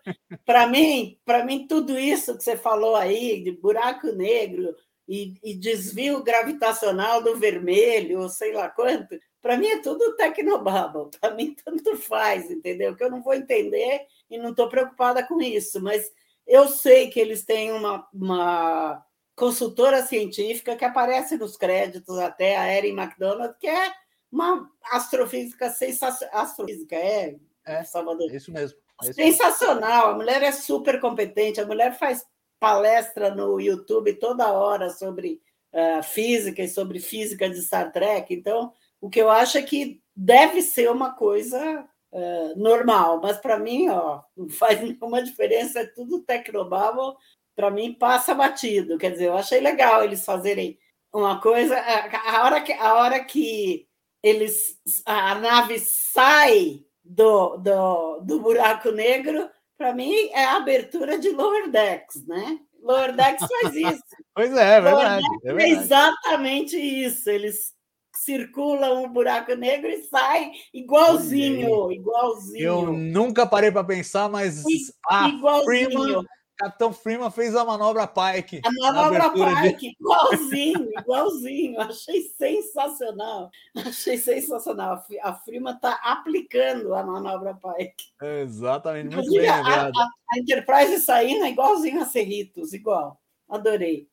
para mim, para mim, tudo isso que você falou aí, de buraco negro e, e desvio gravitacional do vermelho, ou sei lá quanto, para mim é tudo tecnobabble, para mim tanto faz, entendeu? Que eu não vou entender e não estou preocupada com isso, mas eu sei que eles têm uma, uma consultora científica que aparece nos créditos até, a Erin McDonald, que é uma astrofísica sensacional. Astrofísica, é, é Salvador? Isso mesmo. É sensacional, a mulher é super competente, a mulher faz palestra no YouTube toda hora sobre uh, física e sobre física de Star Trek, então o que eu acho é que deve ser uma coisa uh, normal, mas para mim, ó, não faz nenhuma diferença, é tudo tecnobabble, para mim passa batido. Quer dizer, eu achei legal eles fazerem uma coisa, a, hora que a hora que eles a nave sai do, do, do buraco negro, para mim é a abertura de Lower Decks, né? Lower Decks faz isso. pois é, é verdade, é verdade. É exatamente isso. Eles circula um buraco negro e sai igualzinho, igualzinho. Eu nunca parei para pensar, mas a igualzinho. Freeman, Capitão Freeman fez a manobra Pike. A manobra Pike, de... igualzinho, igualzinho. Achei sensacional. Achei sensacional. A Freeman está aplicando a manobra Pike. Exatamente, muito bem a, a, a, Enterprise saindo é igualzinho a Cerritos, igual. Adorei.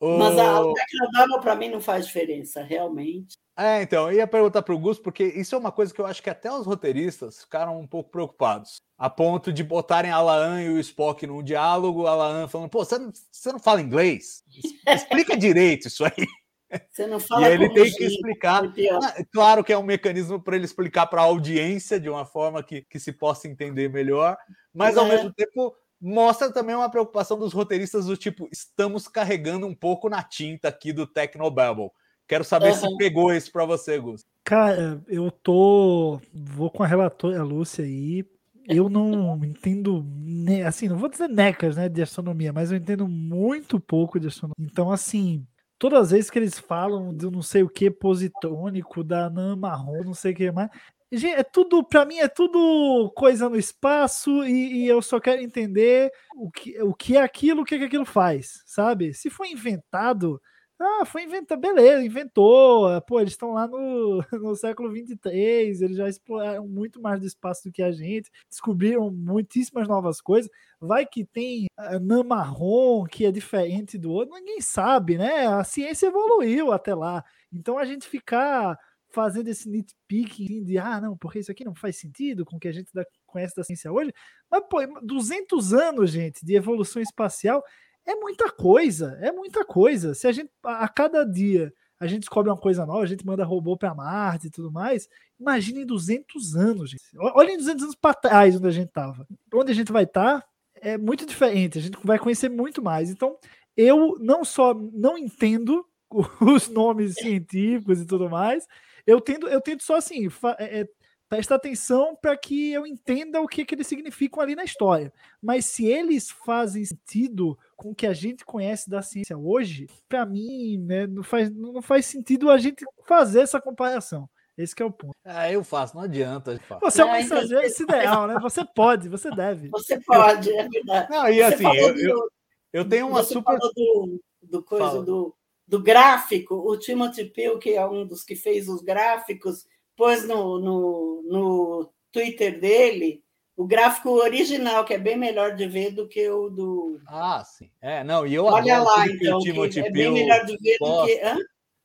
Mas a, o Tecnodama para mim não faz diferença, realmente. É, então, eu ia perguntar para o Gus, porque isso é uma coisa que eu acho que até os roteiristas ficaram um pouco preocupados, a ponto de botarem a Laan e o Spock num diálogo, a Laan falando, pô, você não, você não fala inglês? Explica direito isso aí. Você não fala e ele tem que explicar. pior. Ah, Claro que é um mecanismo para ele explicar para a audiência de uma forma que, que se possa entender melhor, mas ao É. mesmo tempo mostra também uma preocupação dos roteiristas do tipo, estamos carregando um pouco na tinta aqui do Technobabble. Quero saber se Aham. pegou isso para você, Gus. Cara, eu tô. Vou com a relatora Lúcia aí. Eu não entendo, assim, não vou dizer necas, né, de astronomia, mas eu entendo muito pouco de astronomia. Então, assim, todas as vezes que eles falam do não sei o que positrônico, da anã marrom, não sei o que mais. Gente, é tudo, pra mim, é tudo coisa no espaço e, e eu só quero entender o que, o que é aquilo, o que, é que aquilo faz, sabe? Se foi inventado, ah, foi inventado, beleza, inventou. ah, Pô, eles estão lá no, no século 23, eles já exploraram muito mais do espaço do que a gente, descobriram muitíssimas novas coisas. Vai que tem anã marrom que é diferente do outro, ninguém sabe, né? A ciência evoluiu até lá. Então a gente ficar fazendo esse nitpicking de ah, não, porque isso aqui não faz sentido com o que a gente conhece da ciência hoje. Mas, pô, 200 anos, gente, de evolução espacial é muita coisa, é muita coisa. Se a gente, a cada dia, a gente descobre uma coisa nova, a gente manda robô para Marte e tudo mais, imagine em 200 anos, gente. Olha em 200 anos para trás onde a gente estava. Onde a gente vai estar é muito diferente, a gente vai conhecer muito mais. Então, eu não só não entendo os nomes científicos e tudo mais, eu tento, eu tento só assim, é, é, prestar atenção para que eu entenda o que, que eles significam ali na história. Mas se eles fazem sentido com o que a gente conhece da ciência hoje, para mim, né, não, faz, não faz sentido a gente fazer essa comparação. Esse que é o ponto. Ah, eu faço, não adianta. eu faço. Você é um Não, mensageiro desse ideal, né? Você pode, você deve. Você pode, é verdade. Não, e Você assim, eu, do- eu, eu tenho uma você super. falou do, do coisa Fala. do, do gráfico, o Timothy Peel, que é um dos que fez os gráficos, pôs no, no, no Twitter dele o gráfico original, que é bem melhor de ver do que o do. Ah, sim. É, não, e eu Olha adoro lá, tudo que então, o que Timothy é bem melhor de ver do posta. que. Hã?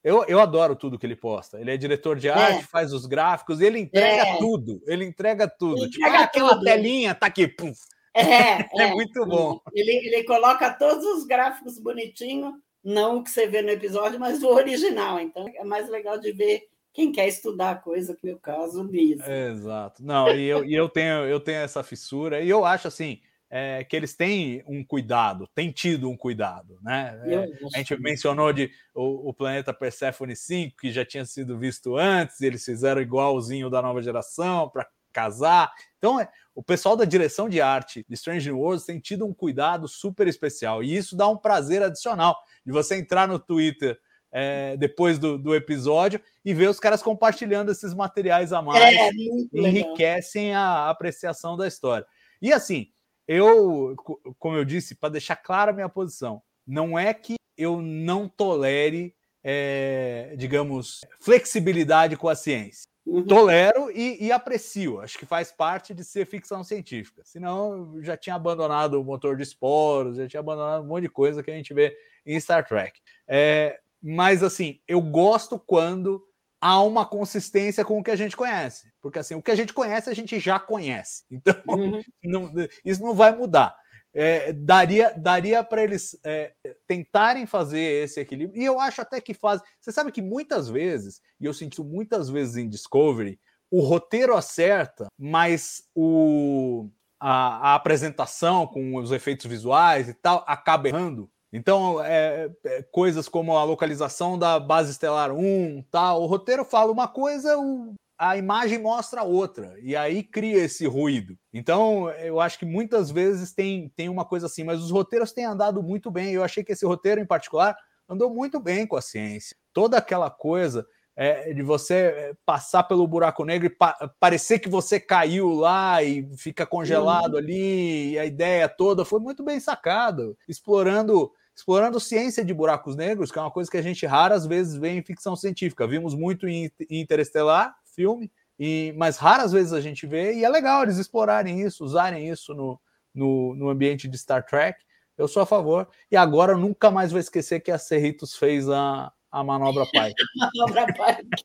Eu, eu adoro tudo que ele posta. Ele é diretor de arte, faz os gráficos, ele entrega É. tudo. Ele entrega tudo. Ele tipo, entrega ah, aquela tudo. telinha tá aqui. pum. É, É muito bom. Ele, ele coloca todos os gráficos bonitinhos, não o que você vê no episódio, mas o original. Então é mais legal de ver quem quer estudar a coisa, que o caso disso. Exato. Não, e eu, e eu tenho eu tenho essa fissura e eu acho assim é, que eles têm um cuidado, têm tido um cuidado, né? É, a gente mencionou de o, o planeta Persephone 5, que já tinha sido visto antes, e eles fizeram igualzinho da nova geração para casar. Então, é, o pessoal da direção de arte de Strange New Worlds tem tido um cuidado super especial, e isso dá um prazer adicional de você entrar no Twitter é, depois do, do episódio e ver os caras compartilhando esses materiais a mais É, enriquecem a apreciação da história. E assim, eu, co- como eu disse, para deixar clara a minha posição, não é que eu não tolere, é, digamos, flexibilidade com a ciência. Uhum. Tolero e, e aprecio, acho que faz parte de ser ficção científica. Senão, eu já tinha abandonado o motor de esporos, já tinha abandonado um monte de coisa que a gente vê em Star Trek. É, mas, assim, eu gosto quando há uma consistência com o que a gente conhece. Porque, assim, o que a gente conhece, a gente já conhece. Então, Uhum. não- isso não vai mudar. É, daria daria para eles é, tentarem fazer esse equilíbrio. E eu acho até que fazem. Você sabe que muitas vezes, e eu senti muitas vezes em Discovery, o roteiro acerta, mas o, a, a apresentação com os efeitos visuais e tal acaba errando. Então, é, é, coisas como a localização da base estelar 1, tal, o roteiro fala uma coisa, o, a imagem mostra outra, e aí cria esse ruído. Então, eu acho que muitas vezes tem, tem uma coisa assim, mas os roteiros têm andado muito bem. Eu achei que esse roteiro, em particular, andou muito bem com a ciência. Toda aquela coisa é, de você é, passar pelo buraco negro e pa parecer que você caiu lá e fica congelado Uhum. ali, e a ideia toda foi muito bem sacado, explorando explorando ciência de buracos negros, que é uma coisa que a gente raras vezes vê em ficção científica. Vimos muito em Interestelar, filme, e, mas raras vezes a gente vê, e é legal eles explorarem isso, usarem isso no, no, no ambiente de Star Trek. Eu sou a favor. E agora eu nunca mais vou esquecer que a Cerritos fez a, a manobra pai. Manobra Pike.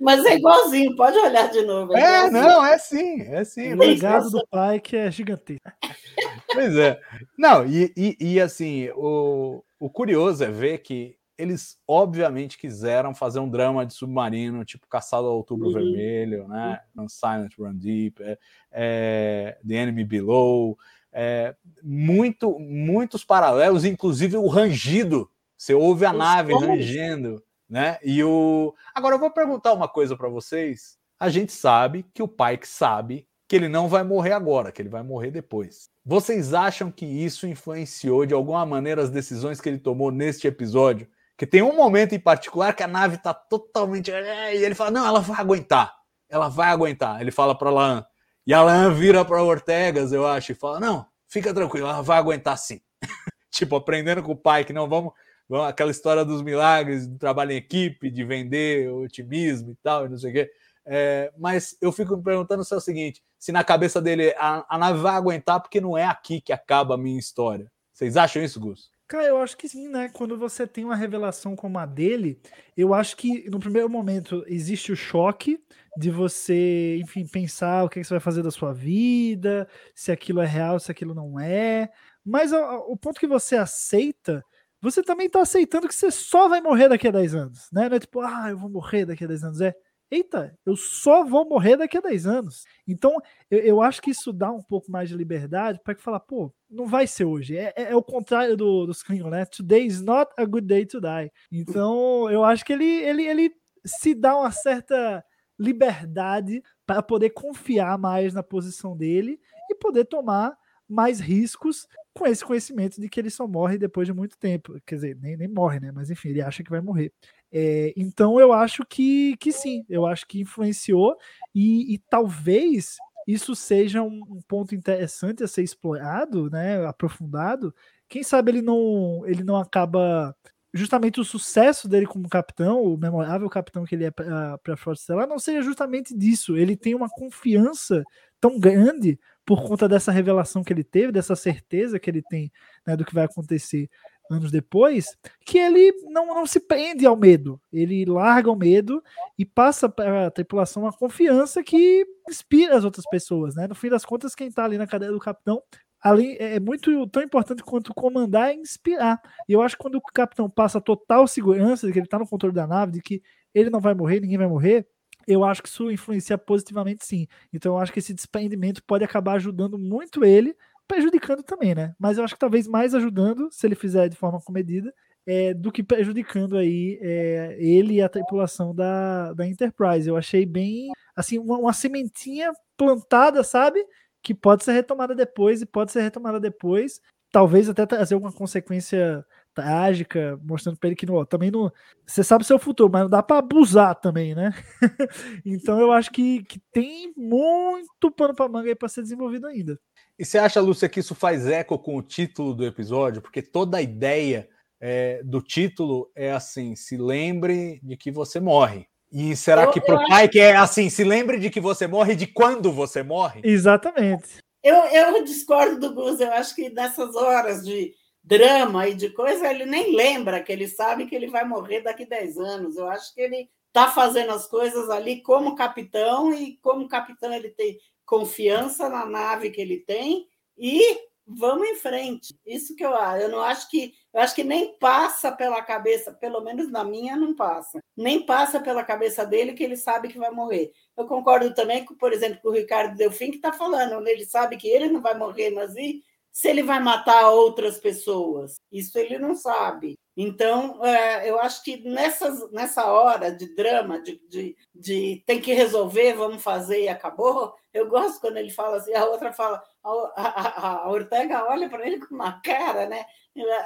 Mas é igualzinho, pode olhar de novo. É, igualzinho. não, é sim, é sim. O legado do pai que é gigantesco. Pois é. Não, e, e, e, assim, o, o curioso é ver que eles obviamente quiseram fazer um drama de submarino, tipo Caçado ao Outubro Uhum. Vermelho, né? On Silent Run Deep, é, é, The Enemy Below, é, muito, muitos paralelos, inclusive o rangido. Você ouve a Os nave sons. rangendo, né? E o. Agora eu vou perguntar uma coisa para vocês. A gente sabe que o Pike sabe que ele não vai morrer agora, que ele vai morrer depois. Vocês acham que isso influenciou de alguma maneira as decisões que ele tomou neste episódio? Que tem um momento em particular que a nave está totalmente. é, E ele fala: Não, ela vai aguentar. Ela vai aguentar. Ele fala para Lan. E a vira para Ortegas, eu acho, e fala: Não, fica tranquilo, ela vai aguentar sim. tipo, aprendendo com o pai que não vamos, Aquela história dos milagres, do trabalho em equipe, de vender otimismo e tal, e não sei o quê. É, mas eu fico me perguntando se é o seguinte: se na cabeça dele a, a nave vai aguentar, porque não é aqui que acaba a minha história. Vocês acham isso, Gus? Cara, eu acho que sim, né? Quando você tem uma revelação como a dele, eu acho que no primeiro momento existe o choque de você, enfim, pensar o que, é que você vai fazer da sua vida, se aquilo é real, se aquilo não é. Mas a- o ponto que você aceita, você também tá aceitando que você só vai morrer daqui a 10 anos, né? Não é tipo, ah, eu vou morrer daqui a 10 anos. É, eita, eu só vou morrer daqui a 10 anos. Então, eu, eu acho que isso dá um pouco mais de liberdade para que falar, pô, não vai ser hoje. É, é- é o contrário do, dos Klingon, né? Today is not a good day to die. Então, eu acho que ele, ele, ele se dá uma certa liberdade para poder confiar mais na posição dele e poder tomar mais riscos com esse conhecimento de que ele só morre depois de muito tempo. Quer dizer, nem, nem morre, né? Mas enfim, ele acha que vai morrer. É, então eu acho que, que sim, eu acho que influenciou e, e talvez isso seja um, um ponto interessante a ser explorado, né, aprofundado. Quem sabe ele não ele não acaba justamente o sucesso dele como capitão, o memorável capitão que ele é para a Frota Estelar, não seja justamente disso. Ele tem uma confiança tão grande por conta dessa revelação que ele teve, dessa certeza que ele tem né, do que vai acontecer anos depois, que ele não, não se prende ao medo. Ele larga o medo e passa para a tripulação uma confiança que inspira as outras pessoas. Né? No fim das contas, quem está ali na cadeira do capitão ali é muito tão importante quanto comandar é inspirar. E eu acho que quando o capitão passa total segurança de que ele está no controle da nave, de que ele não vai morrer, ninguém vai morrer, eu acho que isso influencia positivamente sim. Então eu acho que esse desprendimento pode acabar ajudando muito ele, prejudicando também, né? Mas eu acho que talvez mais ajudando, se ele fizer de forma comedida, é, do que prejudicando aí é, ele e a tripulação da, da Enterprise. Eu achei bem, assim, uma, uma sementinha plantada, sabe? Que pode ser retomada depois e pode ser retomada depois. Talvez até trazer alguma consequência trágica, mostrando para ele que não, também não. Você sabe o seu futuro, mas não dá para abusar também, né? então eu acho que, que tem muito pano para manga aí para ser desenvolvido ainda. E você acha, Lúcia, que isso faz eco com o título do episódio? Porque toda a ideia é, do título é assim: se lembre de que você morre. E será Eu- que pro eu pai que é assim, se lembre de que você morre e de quando você morre? Exatamente. Eu, eu discordo do Gus, eu acho que nessas horas de drama e de coisa, ele nem lembra que ele sabe que ele vai morrer daqui 10 anos. Eu acho que ele está fazendo as coisas ali como capitão, e como capitão ele tem confiança na nave que ele tem, e vamos em frente. Isso que eu acho. Eu não acho que. Eu acho que nem passa pela cabeça, pelo menos na minha, não passa. Nem passa pela cabeça dele que ele sabe que vai morrer. Eu concordo também, com, por exemplo, com o Ricardo Delfim, que está falando, ele sabe que ele não vai morrer, mas e se ele vai matar outras pessoas? Isso ele não sabe. Então, é, eu acho que nessas, nessa hora de drama, de, de, de tem que resolver, vamos fazer e acabou, eu gosto quando ele fala assim, a outra fala, a, a, a Ortega olha para ele com uma cara, né?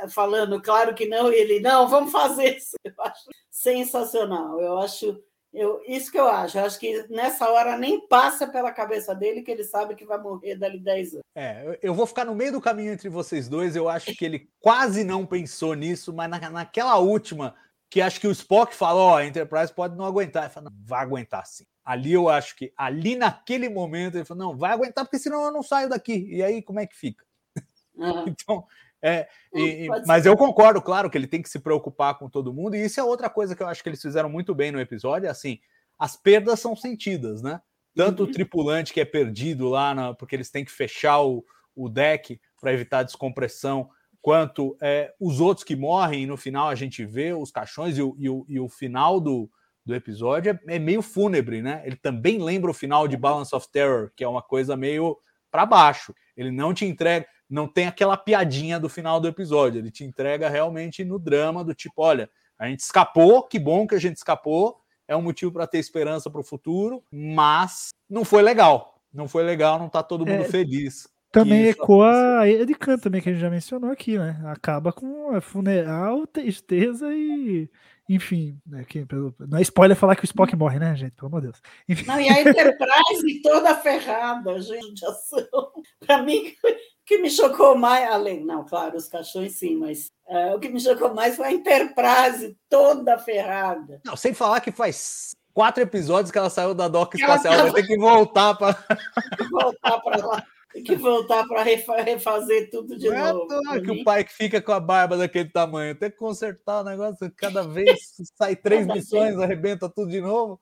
Falando, claro que não, e ele, não, vamos fazer isso. Eu acho sensacional. Eu acho eu, isso que eu acho. Eu acho que nessa hora nem passa pela cabeça dele que ele sabe que vai morrer dali 10 anos. É, eu- vou ficar no meio do caminho entre vocês dois. Eu acho que ele quase não pensou nisso, mas na, naquela última, que acho que o Spock falou: ó, a Enterprise pode não aguentar. Ele falou: não, vai aguentar sim. Ali eu acho que, ali naquele momento, ele falou: não, vai aguentar, porque senão eu não saio daqui. E aí, como é que fica? Ah, Então, é, e- mas eu concordo, claro, que ele tem que se preocupar com todo mundo, e isso é outra coisa que eu acho que eles fizeram muito bem no episódio, é assim, as perdas são sentidas, né? Tanto Uhum. o tripulante que é perdido lá, na- porque eles têm que fechar o, o deck para evitar descompressão, quanto é, os outros que morrem, e no final a gente vê os caixões e o, e o, e o final do, do episódio é, é meio fúnebre, né? Ele também lembra o final de Balance of Terror, que é uma coisa meio para baixo. Ele não te entrega, não tem aquela piadinha do final do episódio, ele te entrega realmente no drama do tipo, olha, a gente escapou, que bom que a gente escapou, é um motivo para ter esperança para o futuro, mas não foi legal. Não foi legal, não tá todo mundo É, feliz. Também ecoa a de Khan também, que a gente já mencionou aqui, né? Acaba com a funeral, tristeza e. Enfim, né, que, não é spoiler falar que o Spock morre, né, gente? Pelo amor de Deus. Enfim, Não, e a Enterprise toda ferrada, gente, ação. Para mim, o que me chocou mais, além, não, claro, os caixões sim, mas eh, o que me chocou mais foi a Enterprise toda ferrada. Não, sem falar que faz quatro episódios que ela saiu da doca Ela espacial, vai tava- ter que voltar para Tem que voltar para lá, tem que voltar para refazer tudo de Não é novo. Pra que mim, o pai que fica com a barba daquele tamanho. Tem que consertar o negócio cada vez, sai três missões, arrebenta tudo de novo.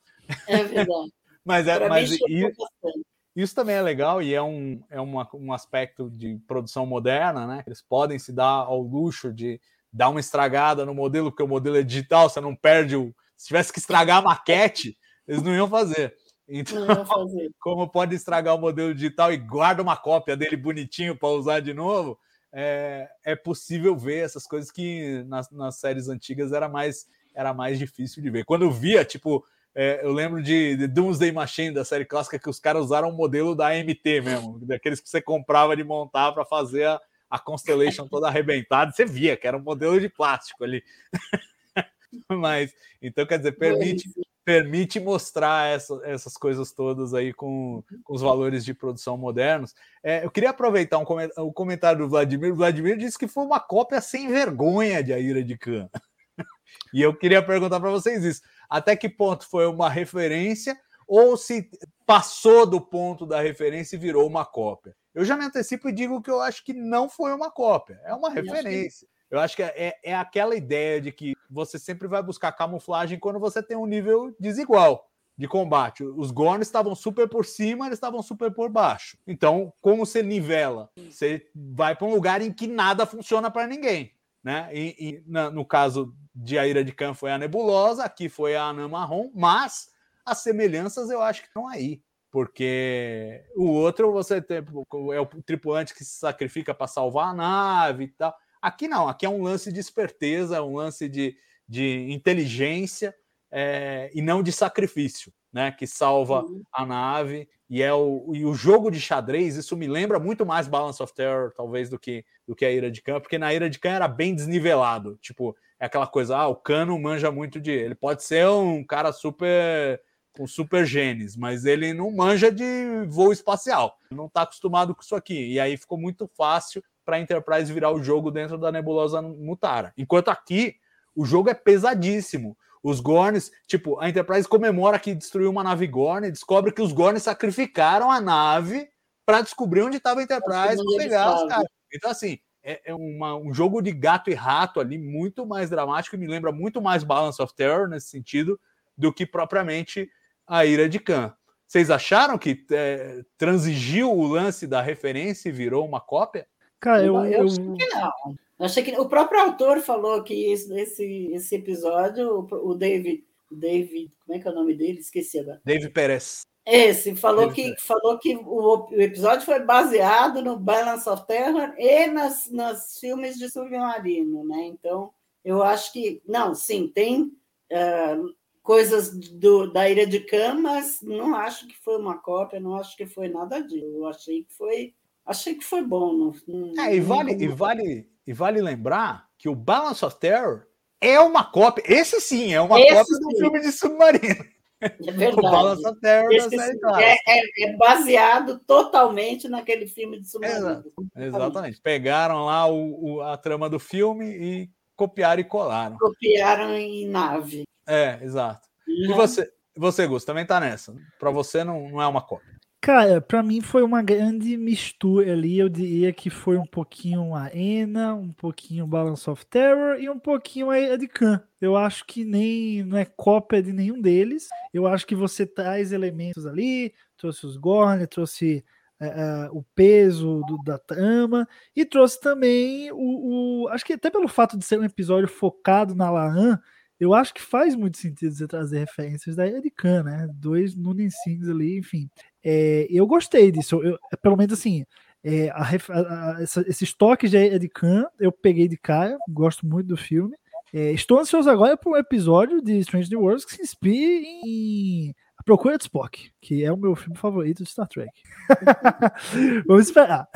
É verdade. Mas, é, mim, mas i- bastante. Isso também é legal e é, um, é uma, um aspecto de produção moderna, né? Eles podem se dar ao luxo de dar uma estragada no modelo, porque o modelo é digital, você não perde o. Se tivesse que estragar a maquete, eles não iam fazer. Então, Não ia fazer. como pode estragar o modelo digital e guarda uma cópia dele bonitinho para usar de novo, é, é possível ver essas coisas que nas, nas séries antigas era mais, era mais difícil de ver. Quando eu via, tipo, é, eu lembro de, de Doomsday Machine, da série clássica, que os caras usaram o modelo da AMT mesmo, daqueles que você comprava de montar para fazer a, a Constellation toda arrebentada, você via que era um modelo de plástico ali. Mas, então, quer dizer, permite, permite mostrar essa- essas coisas todas aí com, com os valores de produção modernos. É, eu queria aproveitar um comen- o comentário do Vladimir. O Vladimir disse que foi uma cópia sem vergonha de A Ira de Khan. E eu queria perguntar para vocês isso: até que ponto foi uma referência ou se passou do ponto da referência e virou uma cópia? Eu já me antecipo e digo que eu acho que não foi uma cópia, é uma acho que- referência. Eu acho que é, é aquela ideia de que você sempre vai buscar camuflagem quando você tem um nível desigual de combate. Os Gorns estavam super por cima, eles estavam super por baixo. Então, como você nivela? Você vai para um lugar em que nada funciona para ninguém. Né? E, e na- no caso de A Ira de Khan foi a nebulosa, aqui foi a anã marrom, mas as semelhanças eu acho que estão aí. Porque o outro você tem, é o tripulante que se sacrifica para salvar a nave e tal. Aqui não, aqui é um lance de esperteza, um lance de, de inteligência é, e não de sacrifício, né? Que salva Uhum. a nave e é o, e o jogo de xadrez. Isso me lembra muito mais Balance of Terror, talvez, do que, do que a Ira de Khan, porque na Ira de Khan era bem desnivelado. Tipo, é aquela coisa, ah, o Cano manja muito de. Ele pode ser um cara super. com super genes, mas ele não manja de voo espacial. Não está acostumado com isso aqui. E aí ficou muito fácil para a Enterprise virar o jogo dentro da nebulosa Mutara. Enquanto aqui, o jogo é pesadíssimo. Os Gorns, tipo, a Enterprise comemora que destruiu uma nave Gorn e descobre que os Gorns sacrificaram a nave para descobrir onde estava a Enterprise para pegar os caras. Então, assim, é, é uma- um jogo de gato e rato ali, muito mais dramático e me lembra muito mais Balance of Terror nesse sentido do que propriamente a Ira de Khan. Vocês acharam que é, transigiu o lance da referência e virou uma cópia? Cara, eu, Eu, eu, achei que não. Eu achei que o próprio autor falou que esse, esse, esse episódio, o o David, David, como é que é o nome dele? Esqueci agora. Dave Perez. Esse falou David que falou que o, o episódio foi baseado no Balance of Terror e nas, nas filmes de submarino, né? Então, eu acho que não, sim, tem ah, coisas do, da Ilha de Khan, mas não acho que foi uma cópia, não acho que foi nada disso. Eu achei que foi, achei que foi bom. Não, não- É, e não vale, e vale, e vale lembrar que o Balance of Terror é uma cópia. Esse sim é uma Esse cópia do sim. filme de submarino. É verdade. Esse é, é- é baseado totalmente naquele filme de submarino. Exatamente. Pegaram lá o, o- a trama do filme e copiaram e colaram. Copiaram em nave. É, exato. E Uhum. você, você Gus, também tá nessa. Para você não, não é uma cópia. Cara, pra mim foi uma grande mistura ali. Eu diria que foi um pouquinho a Ena, um pouquinho Balance of Terror e um pouquinho a de Khan. Eu acho que nem não é cópia de nenhum deles. Eu acho que você traz elementos ali, trouxe os Gorn, trouxe é, é, o peso do, da trama e trouxe também o, o, Acho que até pelo fato de ser um episódio focado na Laan, eu acho que faz muito sentido você trazer referências da Khan, né? Dois Sings ali, enfim. É, eu gostei disso. Eu, pelo menos assim, é, a, a, a, esses toques de Ilha de Khan eu peguei de cara, gosto muito do filme. É, estou ansioso agora para um episódio de Strange New Worlds que se inspire em A Procura de Spock, que é o meu filme favorito de Star Trek. Vamos esperar.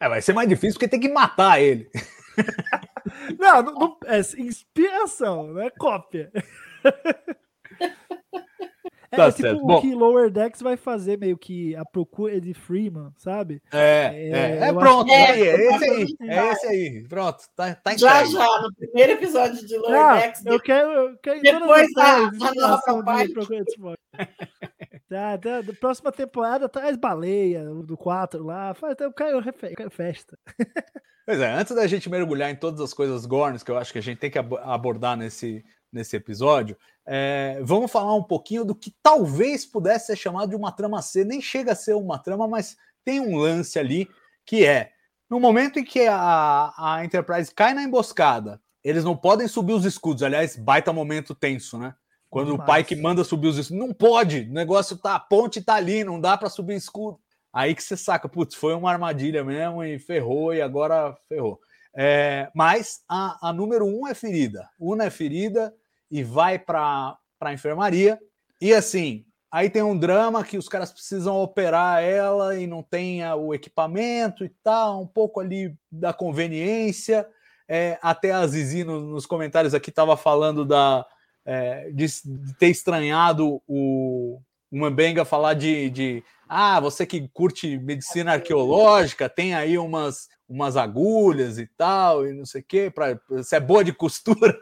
É, vai ser mais difícil porque tem que matar ele. Não, não, não, é inspiração, não é cópia. É, Tá tipo certo. o Bom. que Lower Decks vai fazer meio que a procura de Freeman, sabe? É, É, é, é pronto, que- aí, é esse aí, É. é esse aí, pronto, tá, tá Já já, no primeiro episódio de Ah, Lordex, eu quero, eu quero Depois a- séries, a nova inspiração de parte. Tá, tá, da próxima temporada traz baleia, o do 4 lá. Faz, eu, quero, eu quero festa. Pois é, antes da gente mergulhar em todas as coisas gornas que eu acho que a gente tem que abo- abordar nesse, nesse episódio, é, vamos falar um pouquinho do que talvez pudesse ser chamado de uma trama C. Nem chega a ser uma trama, mas tem um lance ali que é no momento em que a, a Enterprise cai na emboscada, eles não podem subir os escudos. Aliás, baita momento tenso, né? Quando o pai que manda subir os escudos, não pode, o negócio tá, a ponte tá ali, não dá para subir escudo. Aí que você saca, putz, foi uma armadilha mesmo e ferrou, e agora ferrou. É, mas a, a número um é ferida. Una é ferida e vai para a enfermaria. E assim, aí tem um drama que os caras precisam operar ela e não tem o equipamento e tal, um pouco ali da conveniência. É, até a Zizi no- nos comentários aqui estava falando da, é, de, de ter estranhado o, o Mambenga falar de, de ah, você que curte medicina arqueológica, tem aí umas, umas agulhas e tal, e não sei o quê, você é boa de costura.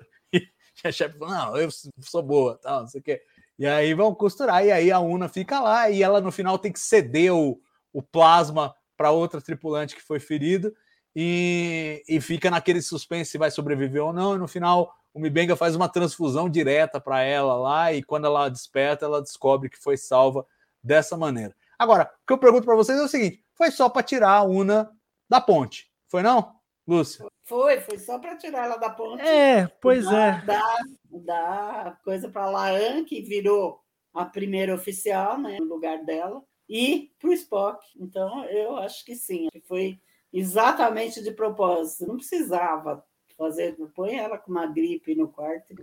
A chefe falou, não, eu sou boa, tal, não sei o quê. E aí vão costurar, e aí a Una fica lá, e ela no final tem que ceder o, o plasma para outra tripulante que foi ferida, e, e fica naquele suspense se vai sobreviver ou não, e no final o Mibenga faz uma transfusão direta para ela lá, e quando ela desperta, ela descobre que foi salva dessa maneira. Agora, o que eu pergunto para vocês é o seguinte: foi só para tirar a Una da ponte, foi não, Lúcia? foi, foi só para tirar ela da ponte. É, pois dá, é. Dá, dá coisa para Laan, que virou a primeira oficial, né, no lugar dela, e para o Spock. Então, eu acho que sim, que foi exatamente de propósito. Não precisava fazer, põe ela com uma gripe no quarto.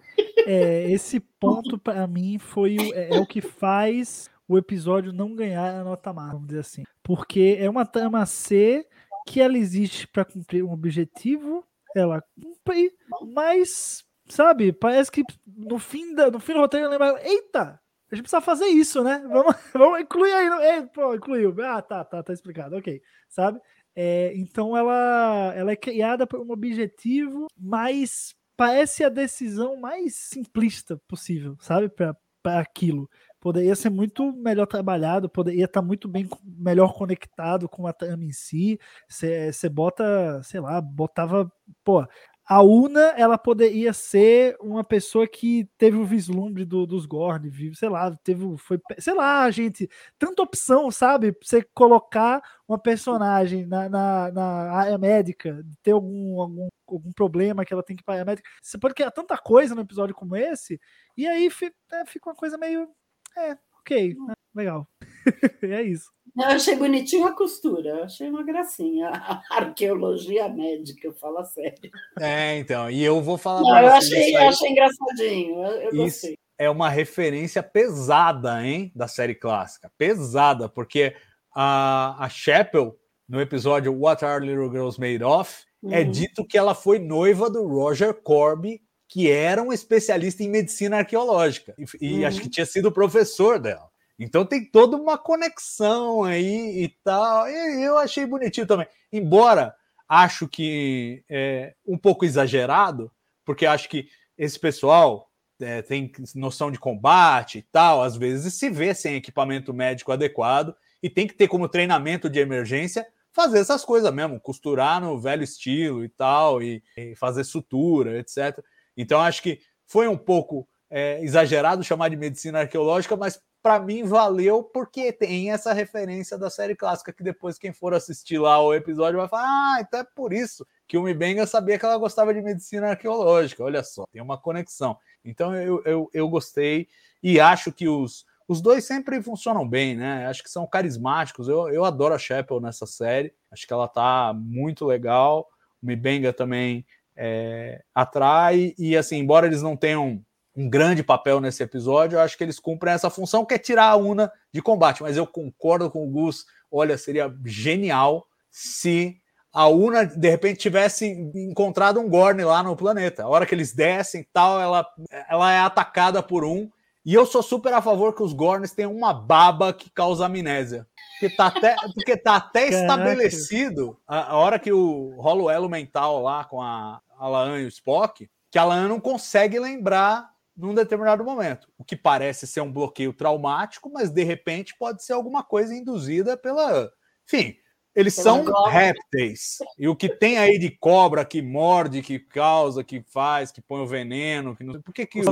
É, esse ponto para mim foi o, é, é o que faz o episódio não ganhar a nota máxima, vamos dizer assim. Porque é uma trama C que ela existe para cumprir um objetivo, ela cumpre, mas, sabe, parece que no fim, da, no fim do roteiro lembra, eita, a gente precisa fazer isso, né? Vamos, vamos incluir aí. É, pô, incluiu. Ah, tá, tá, tá explicado, ok. Sabe? É, então ela, ela é criada por um objetivo, mas parece a decisão mais simplista possível, sabe? Para aquilo. Poderia ser muito melhor trabalhado, poderia estar muito bem, melhor conectado com a trama em si. Você bota, sei lá, botava. Pô, a Una, ela poderia ser uma pessoa que teve o vislumbre do, dos Gorn, sei lá, teve, foi, sei lá, gente, tanta opção, sabe? Você colocar uma personagem na, na, na área médica, ter algum, algum, algum problema que ela tem que ir para a área médica. Você pode criar tanta coisa num episódio como esse, e aí fi- é, fica uma coisa meio. É, ok, né, legal. é isso. Eu achei bonitinho a costura, eu achei uma gracinha. A arqueologia médica, eu falo a sério. É, então, e eu vou falar Não, eu achei, eu achei engraçadinho, eu, eu Isso. gostei. é uma referência pesada, hein, da série clássica. Pesada, porque a, a Chapel, no episódio What Are Little Girls Made Of, é Uhum. dito que ela foi noiva do Roger Corby, que era um especialista em medicina arqueológica. E, e Uhum. acho que tinha sido professor dela. Então tem toda uma conexão aí e tal. E eu achei bonitinho também. Embora acho que é um pouco exagerado, porque acho que esse pessoal é, tem noção de combate e tal, às vezes se vê sem equipamento médico adequado e tem que ter como treinamento de emergência fazer essas coisas mesmo, costurar no velho estilo e tal, e, e fazer sutura, etc. Então acho que foi um pouco é, exagerado chamar de medicina arqueológica, mas para mim valeu porque tem essa referência da série clássica que depois quem for assistir lá o episódio vai falar: "Ah, então é por isso que o Mibenga sabia que ela gostava de medicina arqueológica". Olha só, tem uma conexão. Então eu, eu, eu gostei e acho que os os dois sempre funcionam bem, né? Acho que são carismáticos. Eu, eu adoro a Chapel nessa série. Acho que ela tá muito legal. O Mibenga também é, atrai. E assim, embora eles não tenham um grande papel nesse episódio, eu acho que eles cumprem essa função que é tirar a Una de combate. Mas eu concordo com o Gus. Olha, seria genial se a Una de repente tivesse encontrado um Gorn lá no planeta. A hora que eles descem tal, ela, ela é atacada por um e eu sou super a favor que os Gorns tenham uma baba que causa amnésia. Porque tá até, porque tá até estabelecido a, a, hora que o rola o elo mental lá com a, a Laan e o Spock, que a Laan não consegue lembrar num determinado momento. O que parece ser um bloqueio traumático, mas de repente pode ser alguma coisa induzida pela. Enfim, eles são répteis. E o que tem aí de cobra que morde, que causa, que faz, que põe o veneno. Que não... Por que, que os,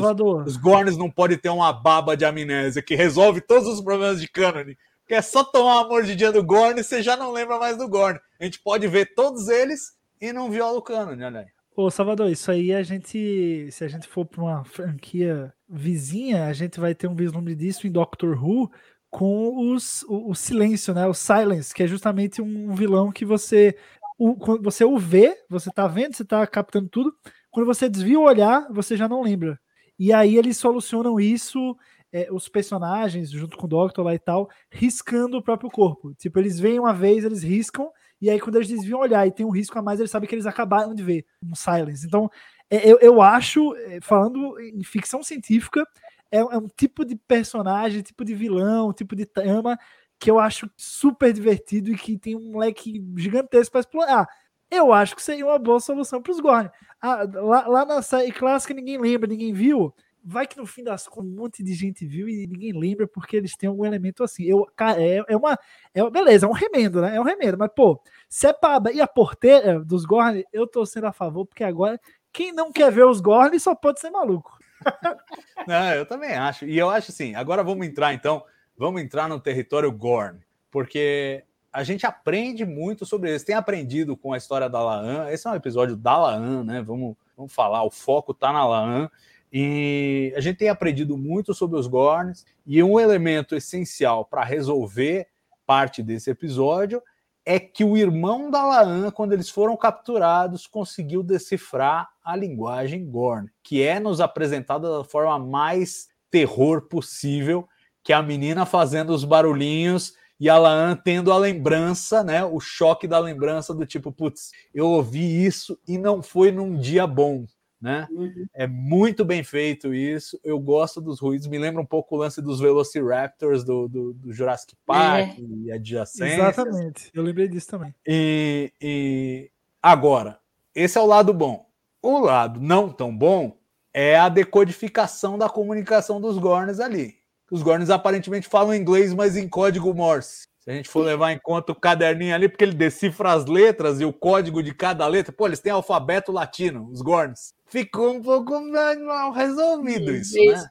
os Gorns não podem ter uma baba de amnésia que resolve todos os problemas de Cânone? Que é só tomar uma mordidinha do Gorn e você já não lembra mais do Gorn. A gente pode ver todos eles e não viola o Cânone, olha aí. Ô, Salvador, isso aí a gente, se a gente for para uma franquia vizinha, a gente vai ter um vislumbre disso em Doctor Who, com os, o, o, silêncio, né? O silence, que é justamente um vilão que você o, quando você o vê, você tá vendo, você tá captando tudo. Quando você desvia o olhar, você já não lembra. E aí eles solucionam isso, é, os personagens, junto com o Doctor lá e tal, riscando o próprio corpo. Tipo, eles veem uma vez, eles riscam, e aí quando eles desviam olhar e tem um risco a mais, eles sabem que eles acabaram de ver um silence. Então, é, eu, eu acho, é, falando em ficção científica, é, é um tipo de personagem, tipo de vilão, tipo de trama que eu acho super divertido e que tem um leque gigantesco para explorar. Eu acho que seria uma boa solução para os Gorn. Ah, lá, lá, na série clássica ninguém lembra, ninguém viu. Vai que no fim das contas um monte de gente viu e ninguém lembra porque eles têm algum elemento assim. Eu, é, é uma. É, beleza, é um remendo, né? É um remendo, mas pô, se é abrir a porteira dos Gorn, eu tô sendo a favor, porque agora quem não quer ver os Gorn só pode ser maluco. Não, eu também acho. E eu acho assim, agora vamos entrar então, vamos entrar no território Gorn, porque a gente aprende muito sobre eles. Tem aprendido com a história da Laan. Esse é um episódio da Laan, né? Vamos, vamos falar, o foco tá na Laan. E a gente tem aprendido muito sobre os Gorns. E um elemento essencial para resolver parte desse episódio é que o irmão da Laan, quando eles foram capturados, conseguiu decifrar a linguagem Gorn, que é nos apresentada da forma mais terror possível, que é a menina fazendo os barulhinhos e a Laan tendo a lembrança, né, o choque da lembrança do tipo, putz, eu ouvi isso e não foi num dia bom, né? Uhum. É muito bem feito isso. Eu gosto dos ruídos. Me lembra um pouco o lance dos Velociraptors do, do, do Jurassic Park é. e adjacências. Exatamente. Eu lembrei disso também. E, e agora, esse é o lado bom. O lado não tão bom é a decodificação da comunicação dos Gorns ali. Os Gorns aparentemente falam inglês, mas em código Morse. Se a gente for levar em conta o caderninho ali, porque ele decifra as letras e o código de cada letra. Pô, eles têm alfabeto latino, os Gorns ficou um pouco mal resolvido isso, né?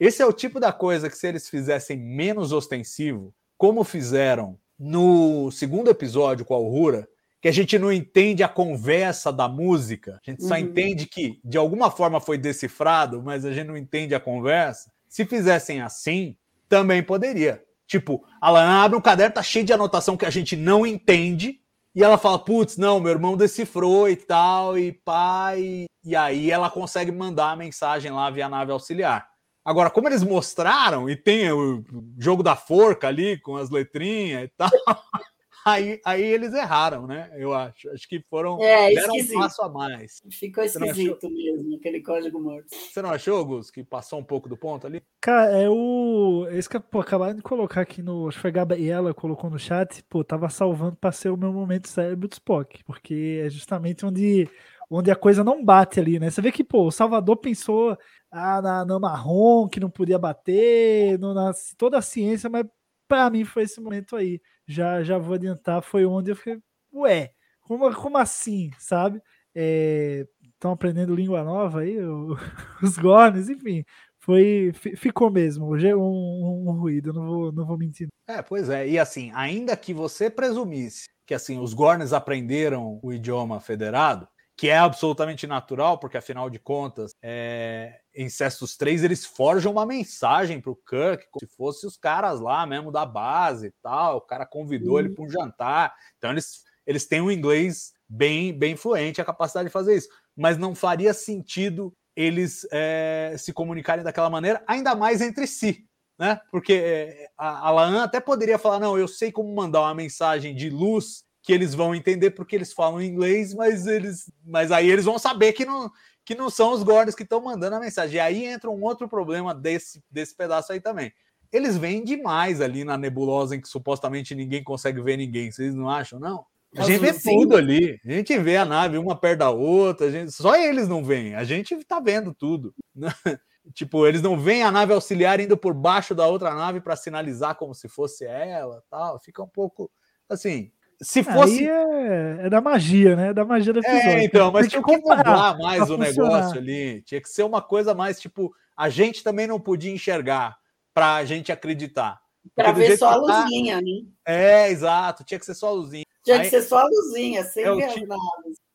Esse é o tipo da coisa que se eles fizessem menos ostensivo, como fizeram no segundo episódio com a Uhura, que a gente não entende a conversa da música, a gente só uhum. entende que de alguma forma foi decifrado, mas a gente não entende a conversa. Se fizessem assim, também poderia. Tipo, ela abre um caderno, tá cheio de anotação que a gente não entende, e ela fala, putz, não, meu irmão decifrou e tal, e pai. E aí ela consegue mandar a mensagem lá via nave auxiliar. Agora, como eles mostraram, e tem o jogo da forca ali com as letrinhas e tal, aí, aí eles erraram, né? Eu acho. Acho que foram. É, deram um passo a mais. Ficou esquisito mesmo, aquele código morto. Você não achou, Gus, que passou um pouco do ponto ali? Cara, é o. Esse que pô, acabaram de colocar aqui no. Acho que foi a Gabriela colocou no chat. Pô, tava salvando para ser o meu momento cérebro do Spock. Porque é justamente onde onde a coisa não bate ali, né? Você vê que, pô, o Salvador pensou ah, na, na marrom, que não podia bater, no, na, toda a ciência, mas para mim foi esse momento aí. Já, já vou adiantar, foi onde eu fiquei, ué, como, como assim, sabe? Estão é, aprendendo língua nova aí, o, os Gornes, enfim. Foi, ficou mesmo, hoje é um, um, um, ruído, não vou, não vou mentir. É, pois é, e assim, ainda que você presumisse que assim os Gornes aprenderam o idioma federado, que é absolutamente natural, porque afinal de contas, é, em Cestos 3 eles forjam uma mensagem para o Kirk, como se fosse os caras lá mesmo da base e tal. O cara convidou uhum. ele para um jantar. Então eles, eles têm um inglês bem, bem fluente, a capacidade de fazer isso. Mas não faria sentido eles é, se comunicarem daquela maneira, ainda mais entre si. Né? Porque é, a, a Laan até poderia falar: não, eu sei como mandar uma mensagem de luz que eles vão entender porque eles falam inglês, mas eles, mas aí eles vão saber que não, que não são os gordos que estão mandando a mensagem. E aí entra um outro problema desse, desse pedaço aí também. Eles vêm demais ali na nebulosa em que supostamente ninguém consegue ver ninguém. Vocês não acham, não? A gente vê tudo ali. A gente vê a nave uma perto da outra. Gente... Só eles não veem. A gente tá vendo tudo. tipo, eles não veem a nave auxiliar indo por baixo da outra nave para sinalizar como se fosse ela, tal. Fica um pouco assim. Se fosse. É, é, da magia, né? É da magia do é, episódio. É, então, mas tinha que mudar mais o negócio ali. Tinha que ser uma coisa mais tipo. A gente também não podia enxergar para a gente acreditar. Para ver só a tá luzinha, tá... né? É, exato. Tinha que ser só a luzinha. Tinha que ser só a luzinha, sem é tipo,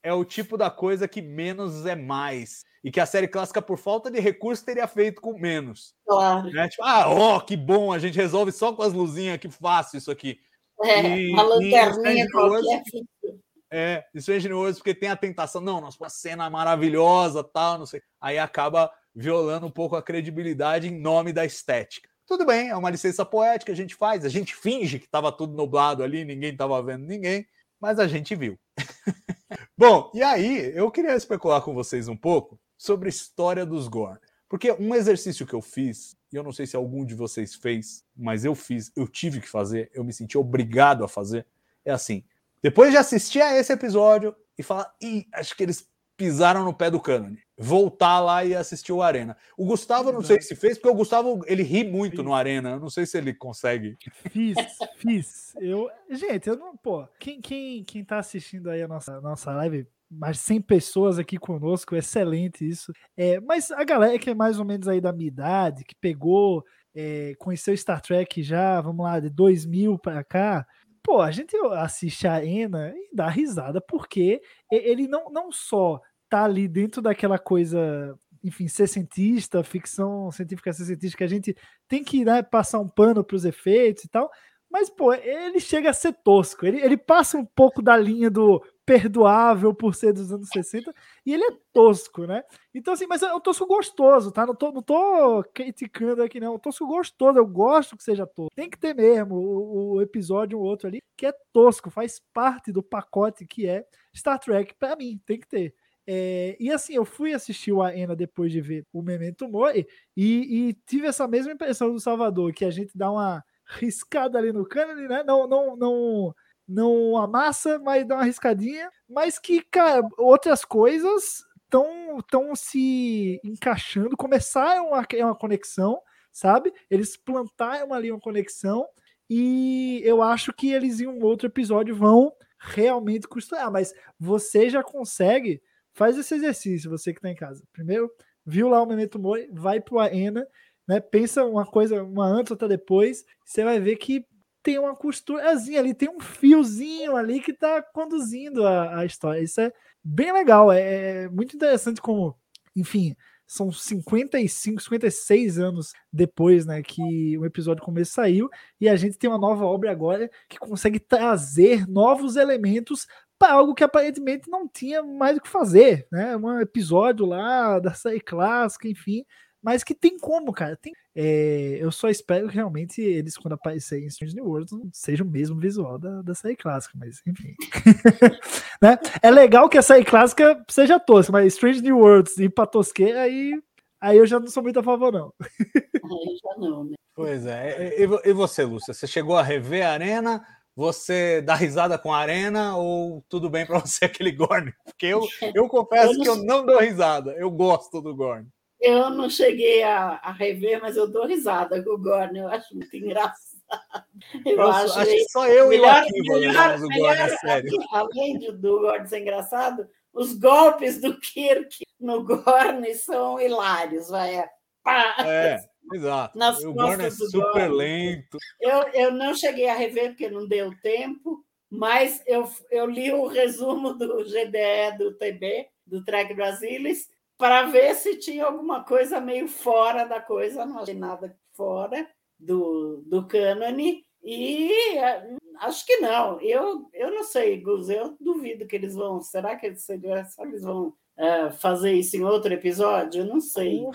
É o tipo da coisa que menos é mais. E que a série clássica, por falta de recursos, teria feito com menos. Claro. Né? Tipo, ah, ó, oh, que bom, a gente resolve só com as luzinhas, que fácil isso aqui. É, e, uma lanterninha qualquer. É, isso é engenhoso porque tem a tentação, não, nossa, uma cena maravilhosa, tal, não sei. Aí acaba violando um pouco a credibilidade em nome da estética. Tudo bem, é uma licença poética, a gente faz, a gente finge que estava tudo nublado ali, ninguém estava vendo ninguém, mas a gente viu. Bom, e aí eu queria especular com vocês um pouco sobre a história dos Gorn. Porque um exercício que eu fiz, e eu não sei se algum de vocês fez, mas eu fiz, eu tive que fazer, eu me senti obrigado a fazer, é assim. Depois de assistir a esse episódio e falar, ih, acho que eles pisaram no pé do cânone. Voltar lá e assistir o Arena. O Gustavo, não sei se fez, porque o Gustavo ele ri muito no Arena. Eu não sei se ele consegue. Fiz, fiz. Eu, gente, eu não, pô. Quem, quem, quem tá assistindo aí a nossa, nossa live mais 100 pessoas aqui conosco, excelente isso. É, mas a galera que é mais ou menos aí da minha idade, que pegou, é, conheceu Star Trek já, vamos lá, de 2000 para cá, pô, a gente assiste a Ena e dá risada, porque ele não, não só tá ali dentro daquela coisa enfim, ser cientista, ficção científica ser científica, a gente tem que né, passar um pano para os efeitos e tal, mas, pô, ele chega a ser tosco. Ele, ele passa um pouco da linha do perdoável por ser dos anos 60 e ele é tosco, né? Então, assim, mas é um tosco gostoso, tá? Não tô, não tô criticando aqui, não. É um tosco gostoso, eu gosto que seja tosco. Tem que ter mesmo o, o episódio, um outro ali, que é tosco, faz parte do pacote que é Star Trek, para mim, tem que ter. É, e assim, eu fui assistir o Aena depois de ver o Memento Mori e, e tive essa mesma impressão do Salvador, que a gente dá uma riscada ali no cânone, né? Não, não, não, não amassa, mas dá uma riscadinha. Mas que, cara, outras coisas estão tão se encaixando, começaram a criar uma conexão, sabe? Eles plantaram ali uma conexão e eu acho que eles em um outro episódio vão realmente costurar, mas você já consegue, faz esse exercício, você que tá em casa. Primeiro, viu lá o Memento Mori, vai pro Arena né? Pensa uma coisa, uma antes, outra depois, você vai ver que tem uma costurazinha ali, tem um fiozinho ali que está conduzindo a, a, história. Isso é bem legal, é, é muito interessante como, enfim, são 55, 56 anos depois, né, que o episódio começo saiu, e a gente tem uma nova obra agora que consegue trazer novos elementos para algo que aparentemente não tinha mais o que fazer, né? Um episódio lá da série clássica, enfim, mas que tem como, cara. Tem, é, eu só espero que realmente eles, quando aparecerem em Strange New Worlds, seja o mesmo visual da, da série clássica, mas enfim. né? É legal que a série clássica seja tosca, mas Strange New Worlds e pra tosqueira, aí, aí eu já não sou muito a favor, não. aí já não, né? Pois é. E, e você, Lúcia? Você chegou a rever a Arena? Você dá risada com a Arena ou tudo bem para você aquele Gorn? Porque eu, eu confesso eu que eu não dou risada. Eu gosto do Gorn. Eu não cheguei a, a, rever, mas eu dou risada com o Gorn, eu acho muito engraçado. Eu acho, acho que só eu melhor, e o melhor, o Gorn na série. Além de, do Gorn ser engraçado, os golpes do Kirk no Gorn são hilários, vai. É, pá, é, exato. Nas o Gorn é super Gorn. lento. Eu, eu não cheguei a rever porque não deu tempo, mas eu, eu li o resumo do GDE do TB, do Trek Brasilis, para ver se tinha alguma coisa meio fora da coisa, não achei nada fora do, do cânone, e é, acho que não. Eu, eu não sei, Gus, eu duvido que eles vão. Será que eles, eles vão uh, fazer isso em outro episódio? Eu não sei.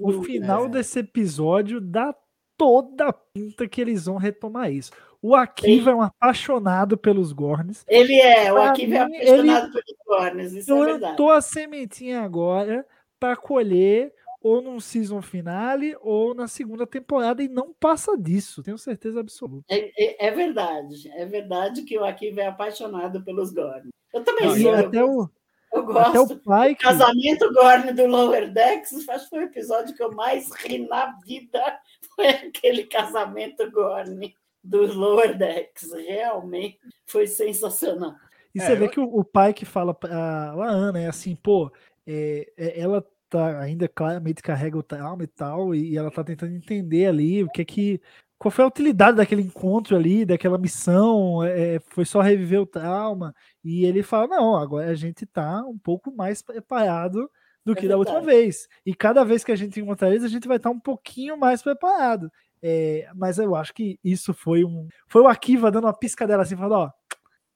O final desse episódio dá toda a pinta que eles vão retomar isso. O Akiva é um apaixonado pelos Gorns. Ele é, o Akiva é apaixonado ele... pelos Gorns, isso é verdade. Plantou a sementinha agora para colher ou num season finale ou na segunda temporada e não passa disso, tenho certeza absoluta. É, é, é verdade, é verdade que o Akiva é apaixonado pelos Gorn. Eu também não, sou. Até o, eu gosto. Até o pai que... Casamento Gorn do Lower Decks, acho que foi o episódio que eu mais ri na vida, foi aquele casamento Gorn dos Lower Decks. Realmente foi sensacional. E você é, vê eu... que o, o, pai que fala para a Ana é assim, pô, é, é, ela tá ainda claramente carrega o trauma e tal, e, e ela tá tentando entender ali o que é que. Qual foi a utilidade daquele encontro ali, daquela missão? É, foi só reviver o trauma? E ele fala: não, agora a gente tá um pouco mais preparado do é que da última vez. E cada vez que a gente encontrar eles, a gente vai estar um pouquinho mais preparado. É, mas eu acho que isso foi um. Foi o Akiva dando uma piscadela assim, falando, ó.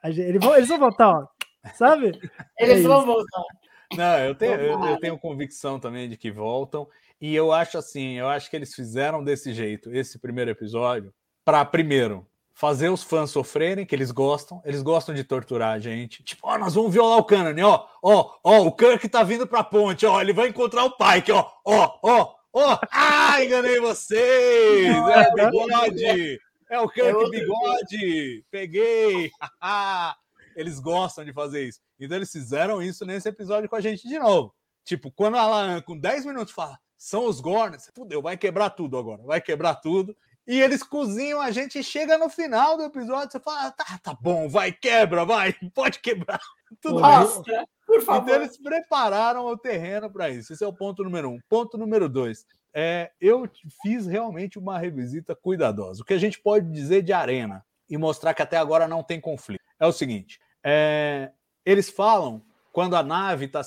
Eles vão, eles vão voltar, ó. Sabe? Eles é vão voltar. Não, eu tenho, eu, eu, tenho convicção também de que voltam. E eu acho assim, eu acho que eles fizeram desse jeito, esse primeiro episódio, para primeiro fazer os fãs sofrerem, que eles gostam, eles gostam de torturar a gente. Tipo, ó, nós vamos violar o Canon, ó, ó, ó, o Kirk tá vindo pra ponte, ó, ele vai encontrar o Pike, ó, ó, ó, Oh, ah, enganei vocês! É o bigode! É o Kirk é Bigode! Peguei! eles gostam de fazer isso. Então eles fizeram isso nesse episódio com a gente de novo. Tipo, quando a Alan com 10 minutos fala, são os Gorns, fudeu, vai quebrar tudo agora, vai quebrar tudo. E eles cozinham a gente chega no final do episódio, você fala, tá, tá bom, vai, quebra, vai, pode quebrar. Tudo Mostra. Por favor. Então eles prepararam o terreno para isso. Esse é o ponto número um. Ponto número dois. É, eu fiz realmente uma revisita cuidadosa. O que a gente pode dizer de arena e mostrar que até agora não tem conflito é o seguinte: é, eles falam quando a nave está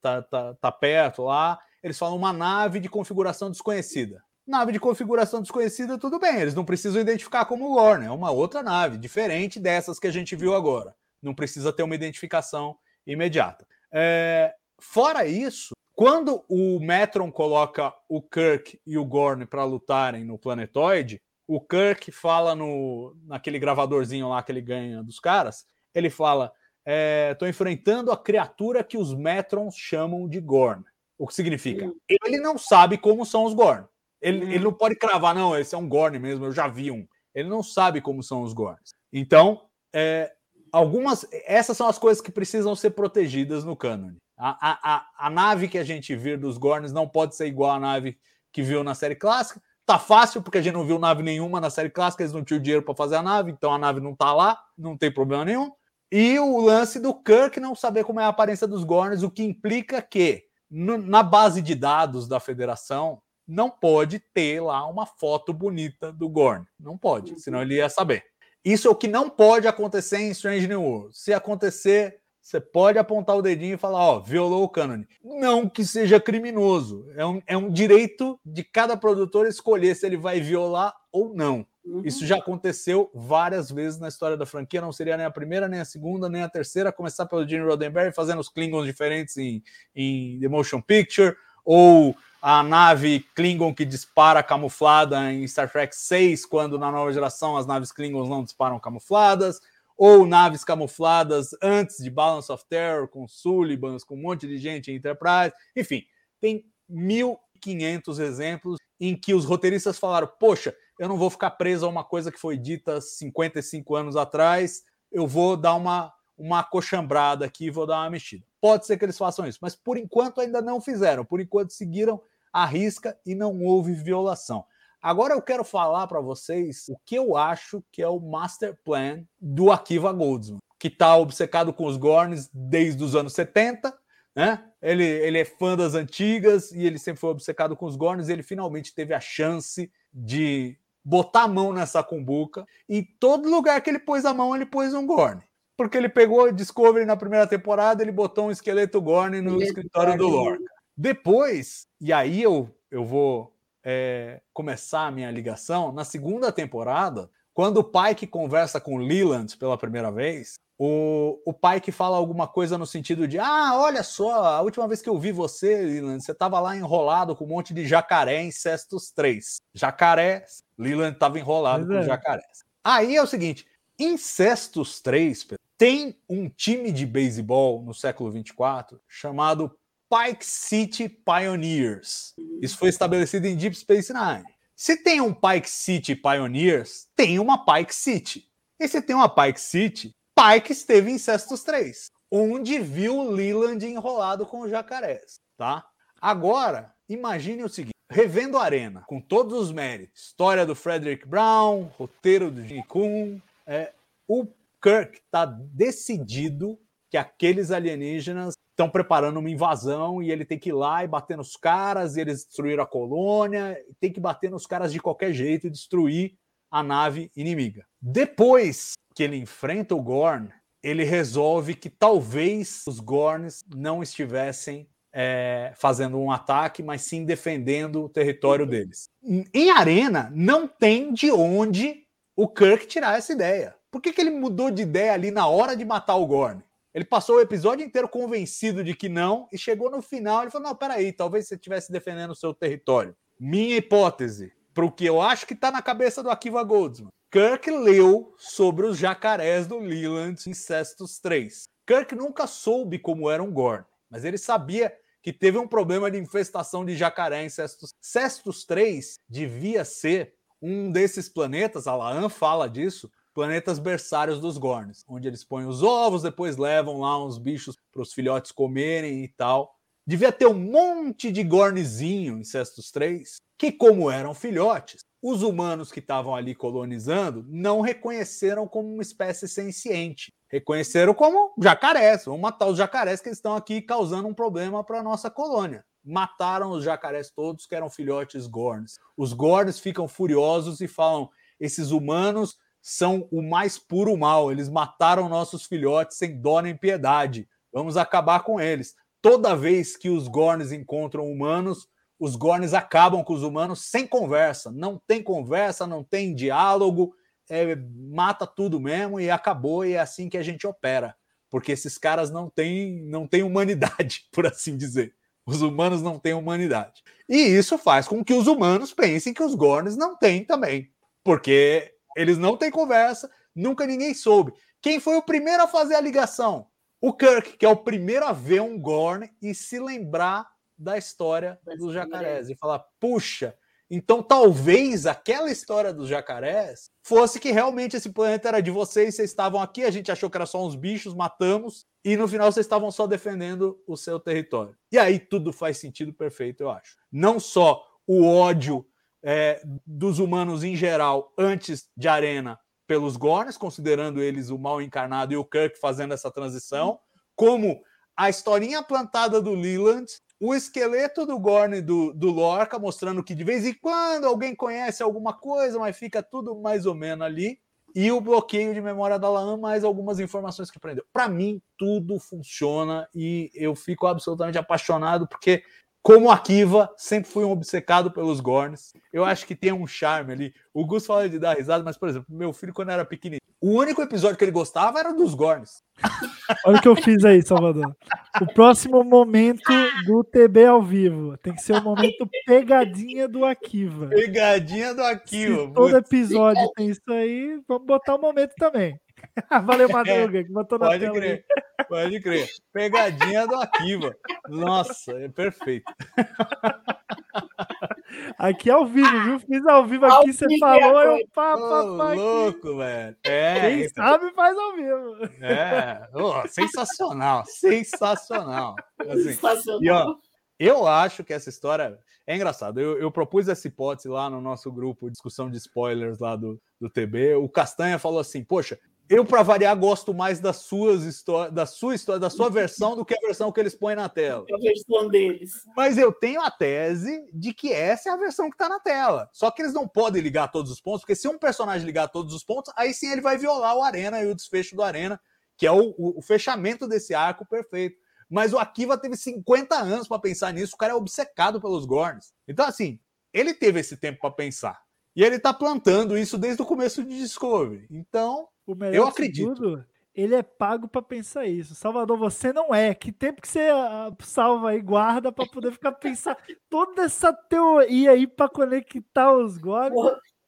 tá, tá, tá perto lá, eles falam uma nave de configuração desconhecida. Nave de configuração desconhecida, tudo bem, eles não precisam identificar como Warner, é uma outra nave, diferente dessas que a gente viu agora. Não precisa ter uma identificação imediata. É, fora isso, quando o Metron coloca o Kirk e o Gorn para lutarem no planetoide, o Kirk fala no naquele gravadorzinho lá que ele ganha dos caras, ele fala: estou é, enfrentando a criatura que os Metrons chamam de Gorn. O que significa? Uhum. Ele não sabe como são os Gorn. Ele, uhum. ele não pode cravar, não, esse é um Gorn mesmo, eu já vi um. Ele não sabe como são os Gorns. Então, é, algumas. Essas são as coisas que precisam ser protegidas no cânone. A, a, a, nave que a gente viu dos Gorns não pode ser igual à nave que viu na série clássica. Tá fácil, porque a gente não viu nave nenhuma na série clássica, eles não tinham dinheiro para fazer a nave, então a nave não tá lá, não tem problema nenhum. E o lance do Kirk não saber como é a aparência dos Gorns, o que implica que no, na base de dados da federação não pode ter lá uma foto bonita do Gorn. Não pode, senão ele ia saber. Isso é o que não pode acontecer em Strange New World. Se acontecer, você pode apontar o dedinho e falar, ó, violou o cânone. Não que seja criminoso. É um, é um direito de cada produtor escolher se ele vai violar ou não. Uhum. Isso já aconteceu várias vezes na história da franquia. Não seria nem a primeira, nem a segunda, nem a terceira. Começar pelo Gene Roddenberry fazendo os Klingons diferentes em, em The Motion Picture, ou a nave Klingon que dispara camuflada em Star Trek 6, quando na nova geração as naves Klingons não disparam camufladas, ou naves camufladas antes de Balance of Terror, com Sullivans, com um monte de gente em Enterprise. Enfim, tem 1.500 exemplos em que os roteiristas falaram: Poxa, eu não vou ficar preso a uma coisa que foi dita 55 anos atrás, eu vou dar uma, uma acochambrada aqui, vou dar uma mexida. Pode ser que eles façam isso, mas por enquanto ainda não fizeram, por enquanto seguiram à risca e não houve violação. Agora eu quero falar para vocês o que eu acho que é o master plan do Akiva Goldsman, que está obcecado com os Gorns desde os anos 70, né? Ele, ele é fã das antigas e ele sempre foi obcecado com os Gorns ele finalmente teve a chance de botar a mão nessa cumbuca e todo lugar que ele pôs a mão, ele pôs um Gorn. Porque ele pegou Discovery na primeira temporada, ele botou um esqueleto Gorn no escritório do Lorca. Depois, e aí eu, eu vou é, começar a minha ligação, na segunda temporada, quando o Pike conversa com Leland pela primeira vez, o, o Pike fala alguma coisa no sentido de: Ah, olha só, a última vez que eu vi você, Leland, você estava lá enrolado com um monte de jacaré em Cestos 3. Jacaré, Leland estava enrolado com é. jacarés. Aí é o seguinte: em Cestos 3, tem um time de beisebol no século 24 chamado Pike City Pioneers. Isso foi estabelecido em Deep Space Nine. Se tem um Pike City Pioneers, tem uma Pike City. E se tem uma Pike City, Pike esteve em Cestos 3, onde viu Leland enrolado com os jacarés, tá? Agora, imagine o seguinte, revendo a Arena, com todos os méritos, história do Frederick Brown, roteiro do Gene Kuhn, é, o Kirk está decidido que aqueles alienígenas estão preparando uma invasão e ele tem que ir lá e bater nos caras, e eles destruíram a colônia, tem que bater nos caras de qualquer jeito e destruir a nave inimiga. Depois que ele enfrenta o Gorn, ele resolve que talvez os Gorns não estivessem é, fazendo um ataque, mas sim defendendo o território deles. Em- Em Arena, não tem de onde o Kirk tirar essa ideia. Por que, que ele mudou de ideia ali na hora de matar o Gorn? Ele passou o episódio inteiro convencido de que não, e chegou no final ele falou: Não, peraí, talvez você estivesse defendendo o seu território. Minha hipótese, para o que eu acho que está na cabeça do Akiva Goldsman. Kirk leu sobre os jacarés do Leland em Cestus 3. Kirk nunca soube como era um Gorn, mas ele sabia que teve um problema de infestação de jacaré em Cestus. Cestus 3 devia ser um desses planetas, a Laan fala disso, planetas berçários dos Gorns, onde eles põem os ovos, depois levam lá uns bichos para os filhotes comerem e tal. Devia ter um monte de Gornzinho em Cestus 3, que, como eram filhotes, os humanos que estavam ali colonizando não reconheceram como uma espécie senciente. Reconheceram como jacarés. Vamos matar os jacarés que estão aqui causando um problema para a nossa colônia. Mataram os jacarés todos que eram filhotes Gorns. Os Gorns ficam furiosos e falam: esses humanos são o mais puro mal. Eles mataram nossos filhotes sem dó nem piedade. Vamos acabar com eles. Toda vez que os Gorns encontram humanos, os Gorns acabam com os humanos sem conversa. Não tem conversa, não tem diálogo, é, mata tudo mesmo e acabou. E é assim que a gente opera. Porque esses caras não têm, não têm humanidade, por assim dizer. Os humanos não têm humanidade. E isso faz com que os humanos pensem que os Gorns não têm também. Porque eles não têm conversa, nunca ninguém soube. Quem foi o primeiro a fazer a ligação? O Kirk, que é o primeiro a ver um Gorn e se lembrar da história dos jacarés e falar: puxa, então talvez aquela história dos jacarés fosse que realmente esse planeta era de vocês, vocês estavam aqui, a gente achou que era só uns bichos, matamos, e no final vocês estavam só defendendo o seu território. E aí tudo faz sentido perfeito, eu acho. Não só o ódio é, dos humanos em geral antes de Arena pelos Gorns, considerando eles o mal encarnado e o Kirk fazendo essa transição, como a historinha plantada do Leland, o esqueleto do Gorn e do, do Lorca, mostrando que de vez em quando alguém conhece alguma coisa, mas fica tudo mais ou menos ali, e o bloqueio de memória da Laan, mais algumas informações que aprendeu. Para mim, tudo funciona e eu fico absolutamente apaixonado, porque como Akiva, sempre fui um obcecado pelos Gorns. Eu acho que tem um charme ali. O Gus fala de dar risada, mas, por exemplo, meu filho, quando era pequenininho, o único episódio que ele gostava era dos Gorns. Olha o que eu fiz aí, Salvador. O próximo momento do TB ao vivo tem que ser o momento pegadinha do Akiva. Pegadinha do Akiva. Se todo episódio tem isso aí, vamos botar o momento também. Valeu, Madruga, que botou na Pode tela. aí. crer, pode crer. Pegadinha do Akiva. Nossa, é perfeito. Aqui ao vivo, viu? Fiz ao vivo Ao aqui, você vivo, falou, é eu pá, Ô, pá, pá, aqui. louco, velho. É, Quem então, sabe faz ao vivo. é. Ô, sensacional, sensacional. Assim, Sensacional. E ó, Eu acho que essa história é engraçada. Eu, eu, propus essa hipótese lá no nosso grupo, discussão de spoilers lá do, do TB. O Castanha falou assim: Poxa, eu, para variar, gosto mais das suas histórias, da sua história, da sua versão do que a versão que eles põem na tela. A versão deles. Mas eu tenho a tese de que essa é a versão que está na tela. Só que eles não podem ligar todos os pontos, porque se um personagem ligar todos os pontos, aí sim ele vai violar o Arena e o desfecho do Arena, que é o, o, o fechamento desse arco perfeito. Mas o Akiva teve 50 anos para pensar nisso, o cara é obcecado pelos Gorns. Então, assim, ele teve esse tempo para pensar. E ele está plantando isso desde o começo de Discovery. Então, eu acredito. Tudo, ele é pago para pensar isso. Salvador, você não é. Que tempo que você ah, salva aí, guarda para poder ficar pensando toda essa teoria aí para conectar os goles.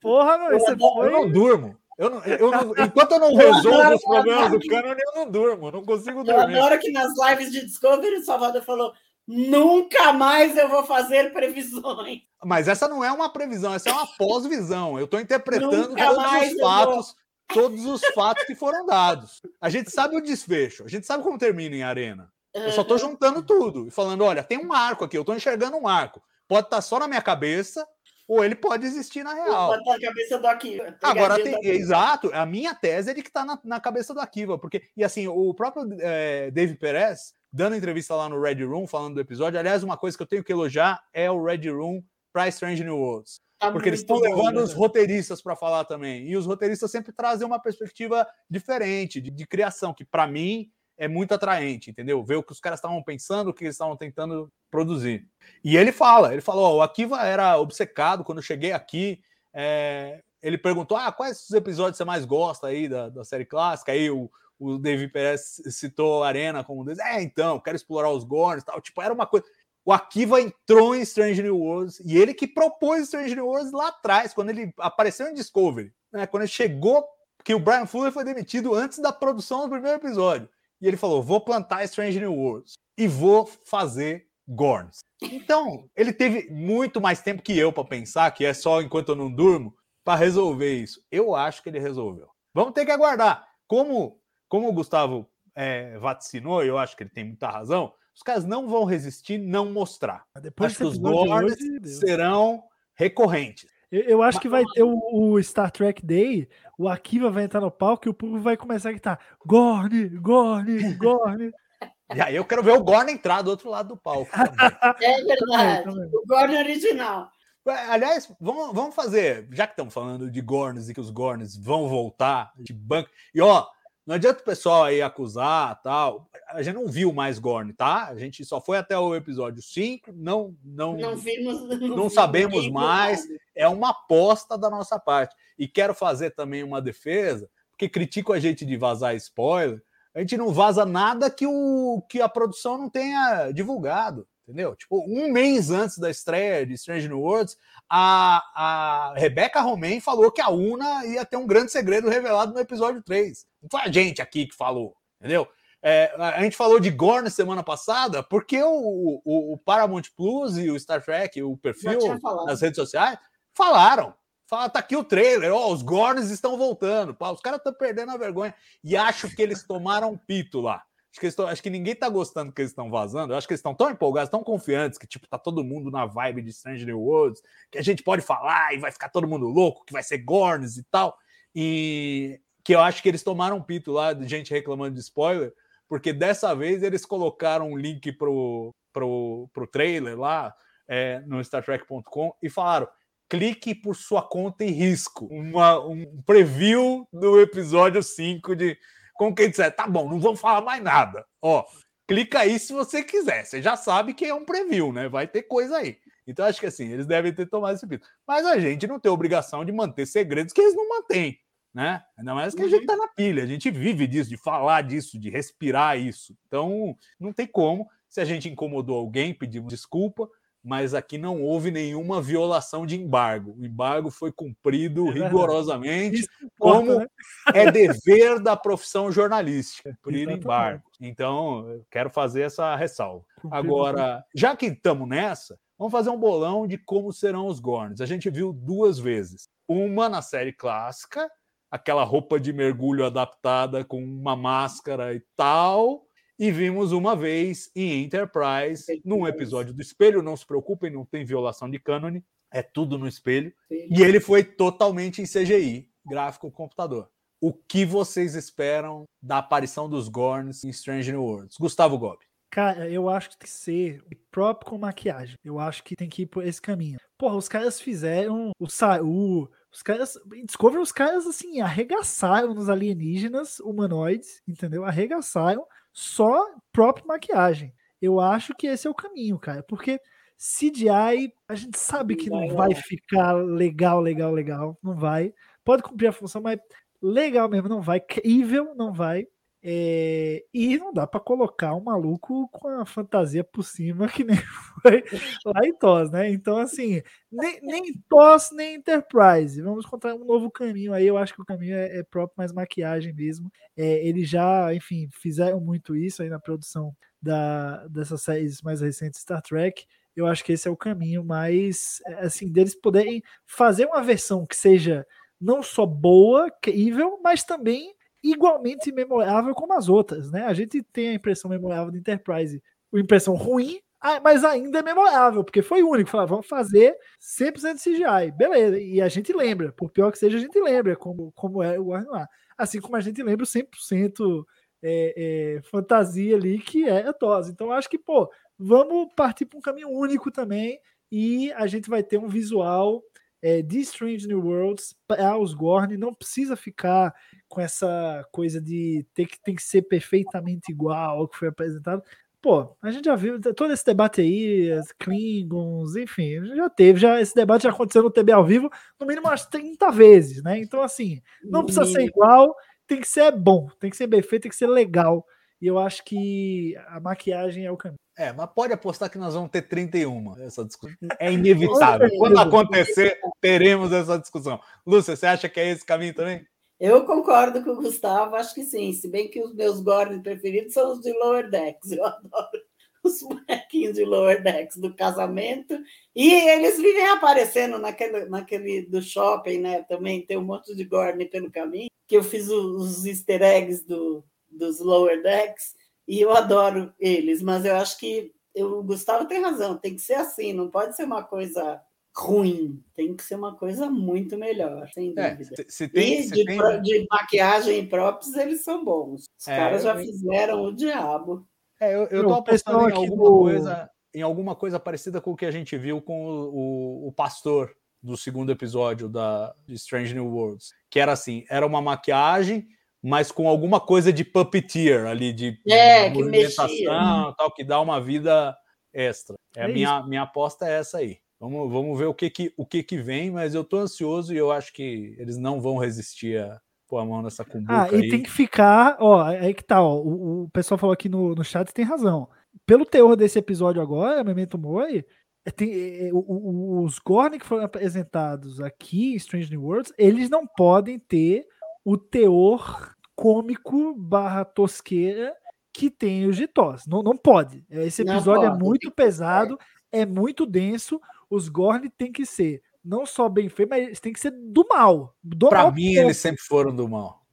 Porra, meu, você foi... Eu não durmo. Eu não, eu não, enquanto eu não resolvo os problemas do Canon, eu não durmo, não consigo dormir. Eu adoro que nas lives de Discovery o Salvador falou: nunca mais eu vou fazer previsões. Mas essa não é uma previsão, essa é uma pós-visão. Eu estou interpretando todos os fatos todos os fatos que foram dados. A gente sabe o desfecho, a gente sabe como termina em arena. Eu só estou juntando tudo e falando: olha, tem um arco aqui, eu estou enxergando um arco. Pode estar tá só na minha cabeça, ou ele pode existir na real. Pode estar tá na cabeça do Akiva. Agora, tem, exato, a minha tese é de que está na, na, cabeça do Akiva, porque, e assim, o próprio é, Dave Perez, dando entrevista lá no Red Room, falando do episódio, aliás, uma coisa que eu tenho que elogiar é o Red Room para Strange New Worlds. Tá porque eles estão levando os né? roteiristas para falar também. E os roteiristas sempre trazem uma perspectiva diferente de, de criação, que para mim é muito atraente, entendeu? Ver o que os caras estavam pensando, o que eles estavam tentando produzir. E ele fala, ele falou, oh, o Akiva era obcecado quando eu cheguei aqui. É... ele perguntou, ah, quais os episódios você mais gosta aí da, da série clássica? Aí o, o David Perez citou a Arena como um deles. É, então, quero explorar os Gorns tal. Tipo, era uma coisa o Akiva entrou em Strange New Worlds e ele que propôs Strange New Worlds lá atrás, quando ele apareceu em Discovery, né? quando ele chegou, que o Brian Fuller foi demitido antes da produção do primeiro episódio. E ele falou: vou plantar Strange New Worlds e vou fazer Gorns. Então, ele teve muito mais tempo que eu para pensar, que é só enquanto eu não durmo, para resolver isso. Eu acho que ele resolveu. Vamos ter que aguardar. Como, como o Gustavo é, vaticinou, eu acho que ele tem muita razão os caras não vão resistir não mostrar. Depois acho que os Gorns serão recorrentes. Eu, eu acho Mas, que vai ter o, o, Star Trek Day, o Akiva vai entrar no palco e o público vai começar a gritar Gorn, Gorn, Gorn. e aí eu quero ver o Gorn entrar do outro lado do palco. é verdade. o Gorn original. Aliás, vamos, vamos fazer, já que estamos falando de Gorns e que os Gorns vão voltar de banco. E ó, não adianta o pessoal aí acusar tal. A gente não viu mais Gorn, tá? A gente só foi até o episódio 5, não não não, vimos, não, não sabemos mais. É uma aposta da nossa parte. E quero fazer também uma defesa, porque critico a gente de vazar spoiler. A gente não vaza nada que, o, que a produção não tenha divulgado entendeu? Tipo, um mês antes da estreia de Strange New Worlds, a, a Rebecca Romain falou que a Una ia ter um grande segredo revelado no episódio 3. Não foi a gente aqui que falou, entendeu? É, a gente falou de Gorn semana passada, porque o, o, o, Paramount Plus e o Star Trek, o perfil nas redes sociais, falaram. Fala, tá aqui o trailer, ó, os Gorns estão voltando. Pá, os caras estão perdendo a vergonha. E acho que eles tomaram um pito lá. Acho que, estão, acho que ninguém tá gostando que eles estão vazando. Eu acho que eles estão tão empolgados, tão confiantes, que tipo, tá todo mundo na vibe de Strange New Worlds, que a gente pode falar e vai ficar todo mundo louco, que vai ser Gorns e tal. E que eu acho que eles tomaram um pito lá de gente reclamando de spoiler, porque dessa vez eles colocaram um link pro, pro, pro trailer lá é, no StarTrek.com e falaram: clique por sua conta em risco. Uma, um preview do episódio 5 de como quem disser, tá bom, não vamos falar mais nada. Ó, clica aí se você quiser. Você já sabe que é um preview, né? Vai ter coisa aí. Então acho que assim, eles devem ter tomado esse pito. Mas a gente não tem obrigação de manter segredos que eles não mantêm, né? Ainda mais que a gente uhum. tá na pilha, a gente vive disso, de falar disso, de respirar isso. Então, não tem como. Se a gente incomodou alguém, pedimos desculpa mas aqui não houve nenhuma violação de embargo. O embargo foi cumprido é rigorosamente, como né? é dever da profissão jornalística, cumprir embargo. Então, eu quero fazer essa ressalva. Agora, já que estamos nessa, vamos fazer um bolão de como serão os Gorns. A gente viu duas vezes. Uma na série clássica, aquela roupa de mergulho adaptada com uma máscara e tal, e vimos uma vez em Enterprise, num episódio do espelho. Não se preocupem, não tem violação de cânone, é tudo no espelho. E ele foi totalmente em CGI, gráfico computador. O que vocês esperam da aparição dos Gorns em Strange New Worlds? Gustavo Gobi. Cara, eu acho que tem que ser próprio com maquiagem. Eu acho que tem que ir por esse caminho. Porra, os caras fizeram o Saul, os caras. Discovery, os caras, assim, arregaçaram nos alienígenas humanoides, entendeu? Arregaçaram só própria maquiagem. Eu acho que esse é o caminho, cara. Porque CGI, a gente sabe que não vai ficar legal, legal, legal. Não vai. Pode cumprir a função, mas legal mesmo, não vai. Crível, não vai. É, e não dá para colocar um maluco com a fantasia por cima que nem foi lá em TOS, né? Então, assim, nem, nem TOS, nem Enterprise. Vamos encontrar um novo caminho aí. Eu acho que o caminho é, é próprio mais maquiagem mesmo. É, eles já, enfim, fizeram muito isso aí na produção da, dessas séries mais recentes Star Trek. Eu acho que esse é o caminho mais, assim, deles poderem fazer uma versão que seja não só boa, crível, mas também igualmente memorável como as outras, né? A gente tem a impressão memorável de Enterprise, uma impressão ruim, mas ainda é memorável, porque foi único. Falar, vamos fazer 100% CGI. Beleza, e a gente lembra, por pior que seja, a gente lembra como, como é o Warner Assim como a gente lembra o 100% é, é, fantasia ali que é a TOS. Então, acho que, pô, vamos partir para um caminho único também e a gente vai ter um visual é, de Strange New Worlds para os Gorn. Não precisa ficar com essa coisa de ter que, tem que ser perfeitamente igual ao que foi apresentado. Pô, a gente já viu todo esse debate aí, as Klingons, enfim, já teve, já esse debate já aconteceu no TB ao vivo, no mínimo umas 30 vezes, né? Então, assim, não precisa ser igual, tem que ser bom, tem que ser bem feito, tem que ser legal. E eu acho que a maquiagem é o caminho. É, mas pode apostar que nós vamos ter 31. Essa discussão é inevitável. Quando acontecer, teremos essa discussão. Lúcia, você acha que é esse caminho também? Eu concordo com o Gustavo, acho que sim. Se bem que os meus Gordon preferidos são os de Lower Decks. Eu adoro os bonequinhos de Lower Decks do casamento. E eles vivem aparecendo naquele, naquele do shopping, né? Também tem um monte de Gordon pelo caminho. Que eu fiz os easter eggs do, dos Lower Decks e eu adoro eles, mas eu acho que eu, o Gustavo tem razão, tem que ser assim, não pode ser uma coisa ruim, tem que ser uma coisa muito melhor, sem é, dúvida. É, se tem, e se de, tem... de, maquiagem e props, eles são bons. Os é, caras já eu... fizeram o diabo. É, eu, eu tô apostando em alguma, do... coisa, em alguma coisa parecida com o que a gente viu com o, o, o pastor do segundo episódio da Strange New Worlds, que era assim, era uma maquiagem mas com alguma coisa de puppeteer ali, de é, movimentação tal, que dá uma vida extra. É, é a minha, minha aposta é essa aí. Vamos, vamos ver o que que, o que que vem, mas eu tô ansioso e eu acho que eles não vão resistir a pôr a mão nessa cumbuca Ah, e aí. tem que ficar, ó, aí que tá, ó, o, o pessoal falou aqui no, no chat tem razão. Pelo teor desse episódio agora, Memento Mori, é, tem, é, é os Gorn que foram apresentados aqui em Strange New Worlds, eles não podem ter o teor cômico barra tosqueira que tem os Tos. Não, não pode. Esse episódio é pode. é muito pesado, é muito denso. Os Gorn tem que ser não só bem feito, mas tem que ser do mal. Do pra mal mim, eles sempre foram do mal.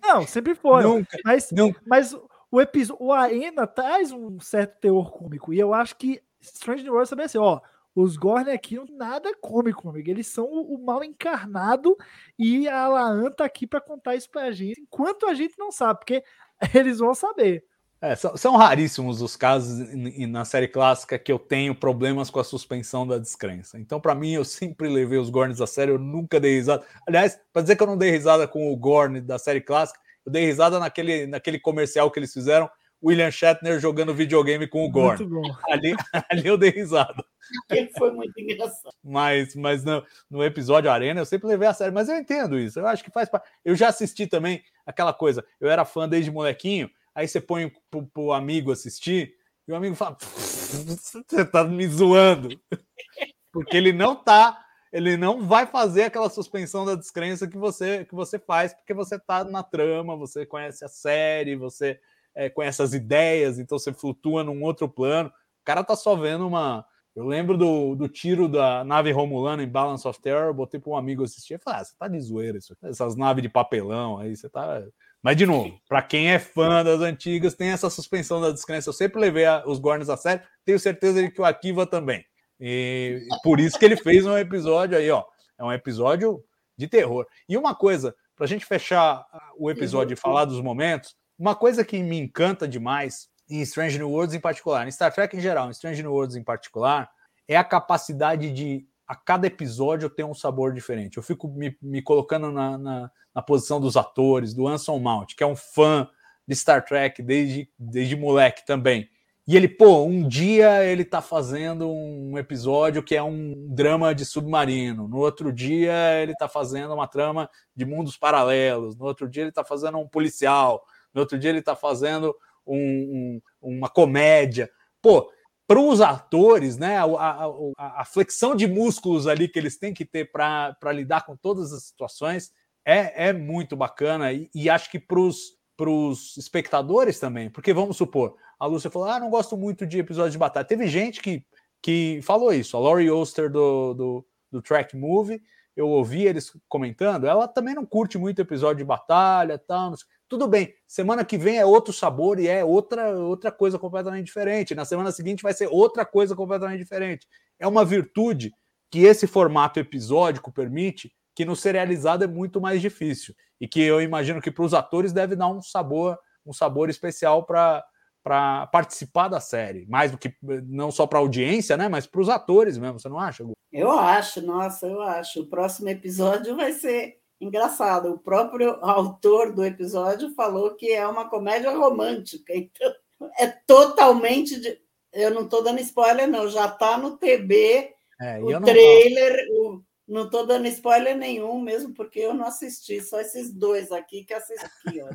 Não, sempre foram. Nunca, mas, nunca. mas o episódio, o Arena traz um certo teor cômico. E eu acho que Strange New Worlds também é assim, ó. Os Gorn aqui não nada cômico, amigo. Eles são o, o mal encarnado e a Laan tá aqui para contar isso pra gente, enquanto a gente não sabe, porque eles vão saber. É, são, são, raríssimos os casos na série clássica que eu tenho problemas com a suspensão da descrença. Então, para mim, eu sempre levei os Gorns a sério, eu nunca dei risada. Aliás, para dizer que eu não dei risada com o Gorn da série clássica, eu dei risada naquele, naquele comercial que eles fizeram, William Shatner jogando videogame com o Gorn. Ali, ali eu dei risada. foi muito engraçado. Mas, mas no, no episódio Arena eu sempre levei a sério, mas eu entendo isso. Eu acho que faz parte. Eu já assisti também aquela coisa. Eu era fã desde molequinho, aí você põe pro, pro amigo assistir, e o amigo fala: Você tá me zoando. Porque ele não tá ele não vai fazer aquela suspensão da descrença que você que você faz, porque você tá na trama, você conhece a série, você é, conhece as ideias, então você flutua num outro plano. O cara tá só vendo uma. Eu lembro do, do tiro da nave Romulana em Balance of Terror, botei para um amigo assistir e falei: ah, você tá de zoeira isso, essas naves de papelão aí, você tá. Mas, de novo, para quem é fã das antigas, tem essa suspensão da descrença. Eu sempre levei a, os Gorns a sério, tenho certeza de que o Akiva também. E por isso que ele fez um episódio aí, ó. É um episódio de terror. E uma coisa, para a gente fechar o episódio e falar dos momentos, uma coisa que me encanta demais em Strange New Worlds em particular, em Star Trek em geral, em Strange New Worlds em particular, é a capacidade de a cada episódio ter um sabor diferente. Eu fico me, me colocando na, na, na, posição dos atores, do Anson Mount, que é um fã de Star Trek desde, desde moleque também. E ele, pô, um dia ele tá fazendo um episódio que é um drama de submarino, no outro dia ele tá fazendo uma trama de mundos paralelos, no outro dia ele tá fazendo um policial, no outro dia ele tá fazendo um, um, uma comédia. Pô, para os atores, né, a, a, a, flexão de músculos ali que eles têm que ter para lidar com todas as situações é, é muito bacana e, e acho que para os espectadores também, porque vamos supor, a Lúcia falou: Ah, não gosto muito de episódios de batalha. Teve gente que, que falou isso, a Laurie Oster do, do, do Track Movie, eu ouvi eles comentando, ela também não curte muito episódio de batalha, tal, tudo bem. Semana que vem é outro sabor e é outra outra coisa completamente diferente. Na semana seguinte vai ser outra coisa completamente diferente. É uma virtude que esse formato episódico permite, que no serializado é muito mais difícil e que eu imagino que para os atores deve dar um sabor um sabor especial para para participar da série, mais do que não só para a audiência, né, mas para os atores mesmo, você não acha? Gu? Eu acho, nossa, eu acho. O próximo episódio vai ser engraçado. O próprio autor do episódio falou que é uma comédia romântica, então é totalmente de... Eu não estou dando spoiler, não, já está no TB é, o trailer, o... não estou dando spoiler nenhum, mesmo porque eu não assisti, só esses dois aqui que assistiram,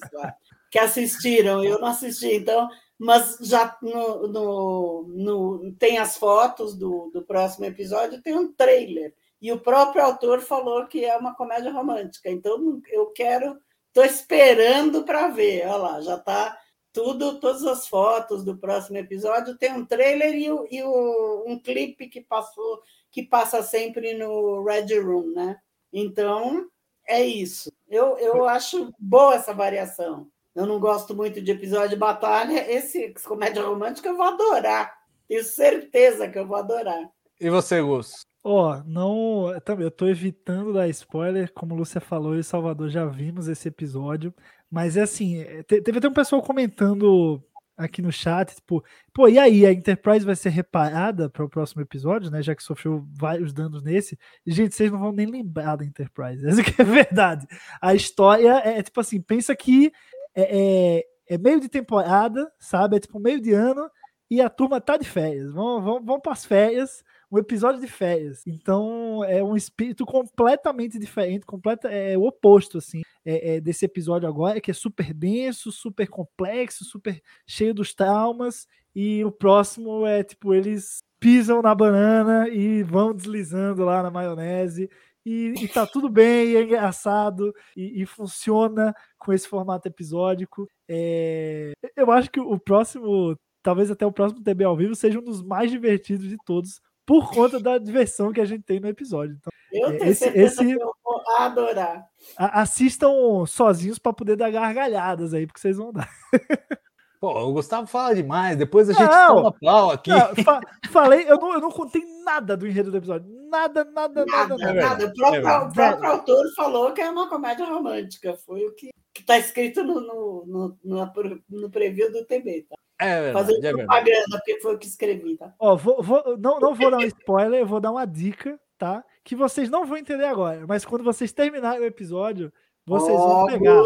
que assistiram, eu não assisti, então mas já no, no, no, tem as fotos do, do próximo episódio, tem um trailer. E o próprio autor falou que é uma comédia romântica. Então eu quero, estou esperando para ver. Olha lá, já está tudo, todas as fotos do próximo episódio. Tem um trailer e, o, e o, um clipe que passou, que passa sempre no Red Room, né? Então é isso. Eu, eu acho boa essa variação. Eu não gosto muito de episódio de batalha. Esse comédia romântica eu vou adorar. Tenho certeza que eu vou adorar. E você, Gus? Ó, oh, não. Também, eu tô evitando dar spoiler. Como Lúcia falou, eu e Salvador já vimos esse episódio. Mas é assim, é, teve até um pessoal comentando aqui no chat, tipo, pô, e aí, a Enterprise vai ser reparada para o próximo episódio, né? Já que sofreu vários danos nesse. E, gente, vocês não vão nem lembrar da Enterprise. Essa que é verdade. A história é, é tipo assim, pensa que é, é, é, meio de temporada, sabe? É tipo meio de ano e a turma tá de férias. Vão, vão, vão para as férias, um episódio de férias. Então é um espírito completamente diferente, completa, é o oposto assim é, é desse episódio agora, que é super denso, super complexo, super cheio dos traumas. E o próximo é tipo eles pisam na banana e vão deslizando lá na maionese e, e tá tudo bem, é engraçado e, e, funciona com esse formato episódico. É... Eu acho que o próximo, talvez até o próximo TB ao vivo, seja um dos mais divertidos de todos, por conta da diversão que a gente tem no episódio. Então, eu é, tenho esse, esse... que eu vou adorar. Assistam sozinhos para poder dar gargalhadas aí, porque vocês vão dar. Pô, o Gustavo fala demais, depois a gente não, toma pau aqui. Não, fa falei, eu não, eu não contei nada do enredo do episódio. Nada, nada, nada. Nada, nada. O próprio, é o próprio autor falou que é uma comédia romântica. Foi o que está escrito no, no, no, no, no preview do TB, tá? É verdade, Fazendo é propaganda, porque foi o que escrevi, tá? Ó, vou, vou, não, não vou dar um spoiler, eu vou dar uma dica, tá? Que vocês não vão entender agora, mas quando vocês terminarem o episódio, vocês oh, vão pegar.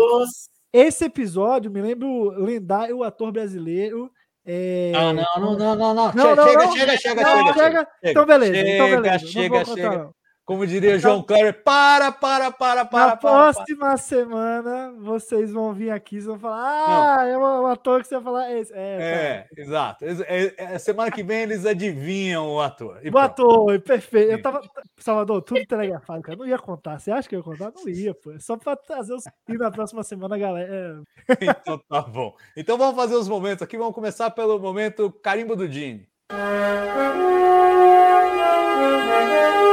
Esse episódio me lembra o lendário ator brasileiro. É... Ah, não, não, não, não, não. não, não chega, não, chega, chega, chega, chega, Então, beleza. Chega, então, beleza. Chega, chega. Como diria João Kleber, para, para, para, para. Na para, próxima para. semana, vocês vão vir aqui e vão falar: Ah, é um ator que você vai falar. Esse. É, é exato. É, é, semana que vem eles adivinham o ator. E o pronto. ator, perfeito. Eu tava. Salvador, tudo telegrafado, cara. Não ia contar. Você acha que eu ia contar? Não ia, pô. É só pra trazer os. E na próxima semana, galera. então tá bom. Então vamos fazer os momentos aqui. Vamos começar pelo momento carimbo do Dini.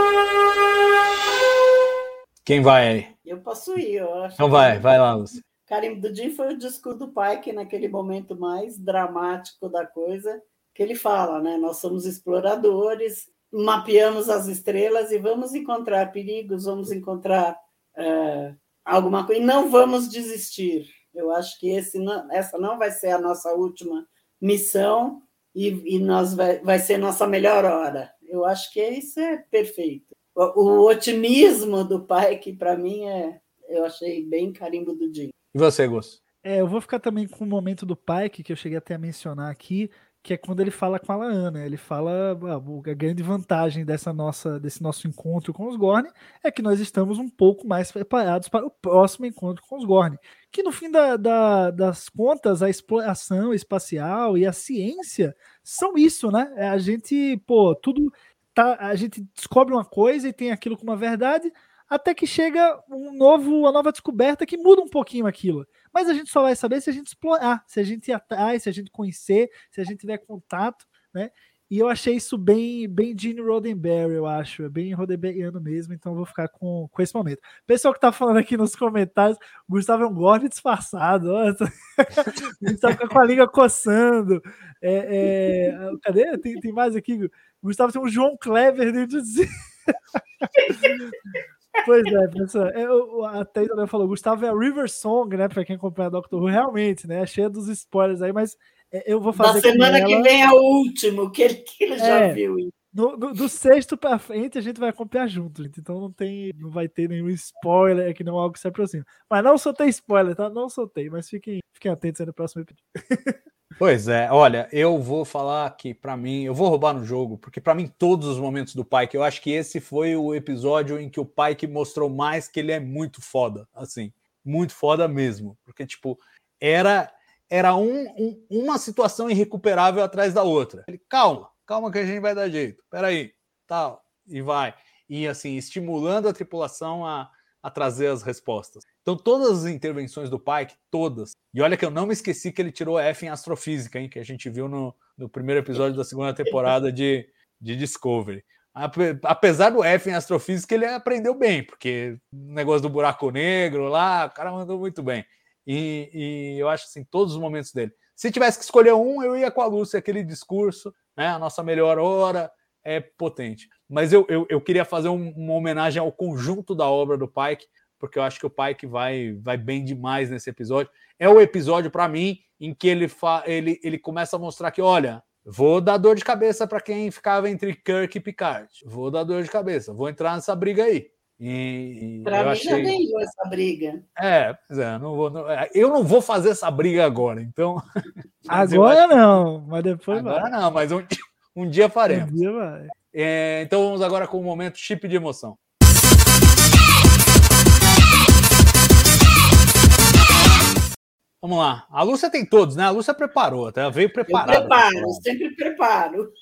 Quem vai aí? Eu posso ir, eu acho. Então vai, vai lá, Lúcia. carimbo do Jim foi o discurso do pai, que naquele momento mais dramático da coisa, que ele fala, né? Nós somos exploradores, mapeamos as estrelas e vamos encontrar perigos, vamos encontrar é, alguma coisa, e não vamos desistir. Eu acho que esse não, essa não vai ser a nossa última missão e, e nós vai, vai ser nossa melhor hora. Eu acho que isso é perfeito. O, o otimismo do pai, que para mim é, eu achei bem carimbo do dia. E você, Gus? É, eu vou ficar também com o momento do Pike, que eu cheguei até a mencionar aqui, que é quando ele fala com a Laana. Ele fala a, a grande vantagem dessa nossa, desse nosso encontro com os Gorn é que nós estamos um pouco mais preparados para o próximo encontro com os Gorn. Que no fim da, da, das contas, a exploração espacial e a ciência são isso, né? É a gente, pô, tudo. Tá, a gente descobre uma coisa e tem aquilo como uma verdade, até que chega um novo, uma nova descoberta que muda um pouquinho aquilo. Mas a gente só vai saber se a gente explorar, se a gente ir atrás, se a gente conhecer, se a gente tiver contato, né? E eu achei isso bem, bem Gene Roddenberry, eu acho. É bem Roddenberryano mesmo, então vou ficar com, com esse momento. Pessoal que tá falando aqui nos comentários, Gustavo é um gordo disfarçado. Gustavo fica com a língua coçando. É, é, cadê? Tem, tem mais aqui. Gustavo tem um João Clever dentro de si. Pois é, pessoal. Eu, a Thaís falou, Gustavo é a River Song, né? Pra quem acompanha Doctor Who, realmente, né? Cheia dos spoilers aí, mas é, eu vou fazer. Da semana que vem é o último, que ele, que ele já é, viu. No, no, do sexto para frente a gente vai acompanhar junto, gente. Então não tem, não vai ter nenhum spoiler aqui, não algo que se aproxima. Mas não soltei spoiler, tá? Não soltei, mas fiquem, fiquem atentos aí no próximo episódio. Pois é, olha, eu vou falar que para mim, eu vou roubar no jogo, porque para mim todos os momentos do Pike, eu acho que esse foi o episódio em que o Pike mostrou mais que ele é muito foda, assim, muito foda mesmo, porque tipo, era era um, um, uma situação irrecuperável atrás da outra. Ele, calma, calma que a gente vai dar jeito. Peraí, tal, e vai. E assim, estimulando a tripulação a, a trazer as respostas. Então, todas as intervenções do Pike, todas. E olha que eu não me esqueci que ele tirou F em astrofísica, hein, que a gente viu no, no primeiro episódio da segunda temporada de, de Discovery. Apesar do F em astrofísica, ele aprendeu bem, porque o negócio do buraco negro lá, o cara mandou muito bem. E, e, eu acho assim, todos os momentos dele. Se tivesse que escolher um, eu ia com a Lúcia, aquele discurso, né? A nossa melhor hora é potente. Mas eu, eu, eu queria fazer um, uma homenagem ao conjunto da obra do Pike, porque eu acho que o Pike vai, vai bem demais nesse episódio. É o episódio, para mim, em que ele, fa, ele, ele começa a mostrar que, olha, vou dar dor de cabeça para quem ficava entre Kirk e Picard. Vou dar dor de cabeça, vou entrar nessa briga aí. E, para mim achei... já veio essa briga. É, é não vou, não, é, eu não vou fazer essa briga agora, então. Agora acho... não, mas depois agora vai. não, mas um, um dia faremos. Um dia vai. É, então vamos agora com o momento chip de emoção. Vamos lá. A Lúcia tem todos, né? A Lúcia preparou, até veio preparada. Eu preparo, sempre preparo.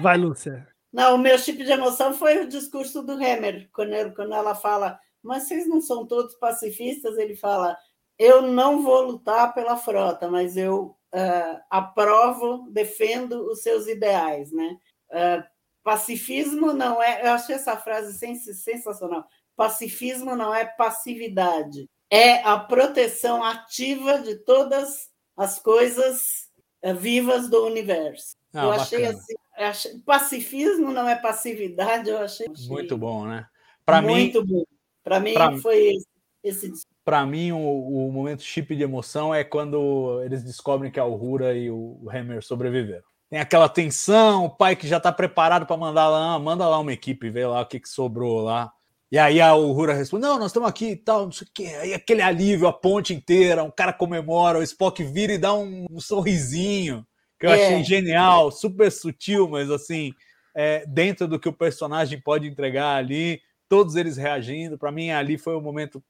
Vai, Lúcia. Não, o meu tipo de emoção foi o discurso do Hammer, quando, quando ela fala, mas vocês não são todos pacifistas? Ele fala, eu não vou lutar pela frota, mas eu uh, aprovo, defendo os seus ideais, né? Uh, pacifismo não é, eu achei essa frase sensacional. Pacifismo não é passividade é a proteção ativa de todas as coisas eh, vivas do universo. Ah, eu achei assim, achei, pacifismo não é passividade, eu achei muito bom, né? Para mim, muito bom. Para mim pra, foi esse, esse... Para mim o, o, momento chip de emoção é quando eles descobrem que a Uhura e o Hammer sobreviveram. Tem aquela tensão, o pai que já está preparado para mandar lá, manda lá uma equipe, vê lá o que, que sobrou lá. E aí a Uhura responde: Não, nós estamos aqui e tal, não sei o quê. Aí aquele alívio, a ponte inteira, um cara comemora, o Spock vira e dá um, um sorrisinho, que eu é. achei genial, super sutil, mas assim, é, dentro do que o personagem pode entregar ali, todos eles reagindo. Para mim, ali foi o momento.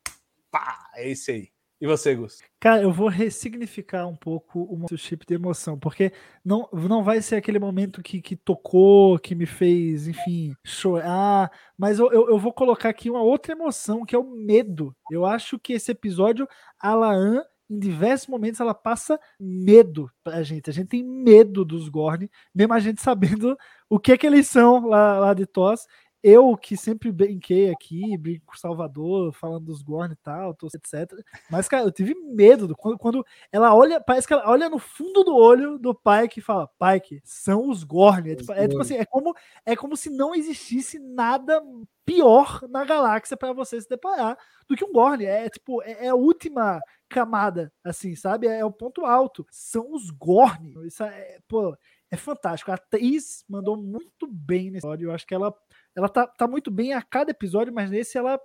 Pá, é esse aí. E você, Gus? Cara, eu vou ressignificar um pouco o chip de emoção, porque não, não vai ser aquele momento que, que tocou, que me fez, enfim, chorar, mas eu, eu, eu, vou colocar aqui uma outra emoção, que é o medo. Eu acho que esse episódio, a Laan, em diversos momentos, ela passa medo pra gente. A gente tem medo dos Gorn, mesmo a gente sabendo o que, é que eles são lá, lá de Tos. Eu que sempre brinquei aqui, brinco com Salvador, falando dos Gorn e tal, etc. Mas, cara, eu tive medo do, quando, quando ela olha, parece que ela olha no fundo do olho do Pike e fala: Pike, são os Gorn. É, tipo, é, tipo assim, é como, é como se não existisse nada pior na galáxia para você se deparar do que um Gorn. É tipo, é, é, a última camada, assim, sabe? É, é o ponto alto. São os Gorn. Isso é, pô, é fantástico. A atriz mandou muito bem nesse episódio. Eu acho que ela, ela tá, tá muito bem a cada episódio, mas nesse ela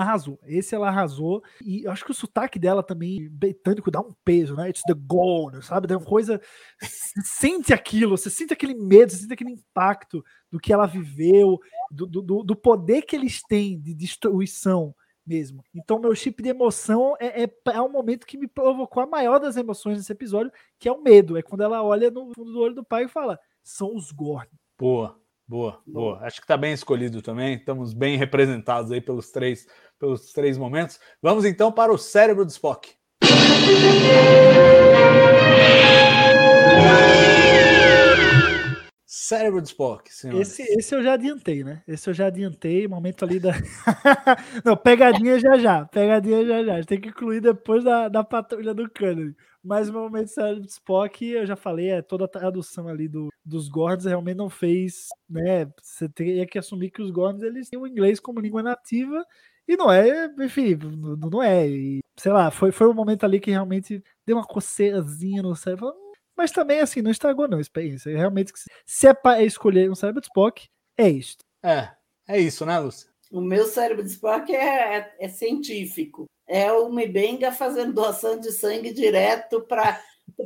arrasou. Esse ela arrasou. E eu acho que o sotaque dela também, britânico, dá um peso, né? It's the gold, sabe? Dá uma coisa. sente aquilo, você sente aquele medo, você sente aquele impacto do que ela viveu, do, do, do poder que eles têm de destruição mesmo. Então, meu chip de emoção é, é, é um momento que me provocou a maior das emoções nesse episódio, que é o medo. É quando ela olha no fundo do olho do pai e fala: são os Gorn. Boa, boa, boa. Acho que tá bem escolhido também. Estamos bem representados aí pelos três, pelos três momentos. Vamos então para o cérebro do Spock. Cérebro de Spock, senhores. Esse, esse eu já adiantei, né? Esse eu já adiantei, momento ali da. Não, pegadinha já já. Pegadinha já já. A gente tem que incluir depois da, da patrulha do Cânone. Mas o momento Cérebro de Spock, eu já falei, é toda a tradução ali do, dos Gords realmente não fez, né? Você teria que assumir que os Gords eles têm o inglês como língua nativa. E não é, enfim, não, não é. E, sei lá, foi, foi um momento ali que realmente deu uma coceirazinha no cérebro. Mas também, assim, não estragou não a experiência. Realmente, se é para escolher um cérebro de Spock, é isto. É, é isso, né, Lúcia? O meu cérebro de Spock é, é, é científico. É o Mibenga fazendo doação de sangue direto para.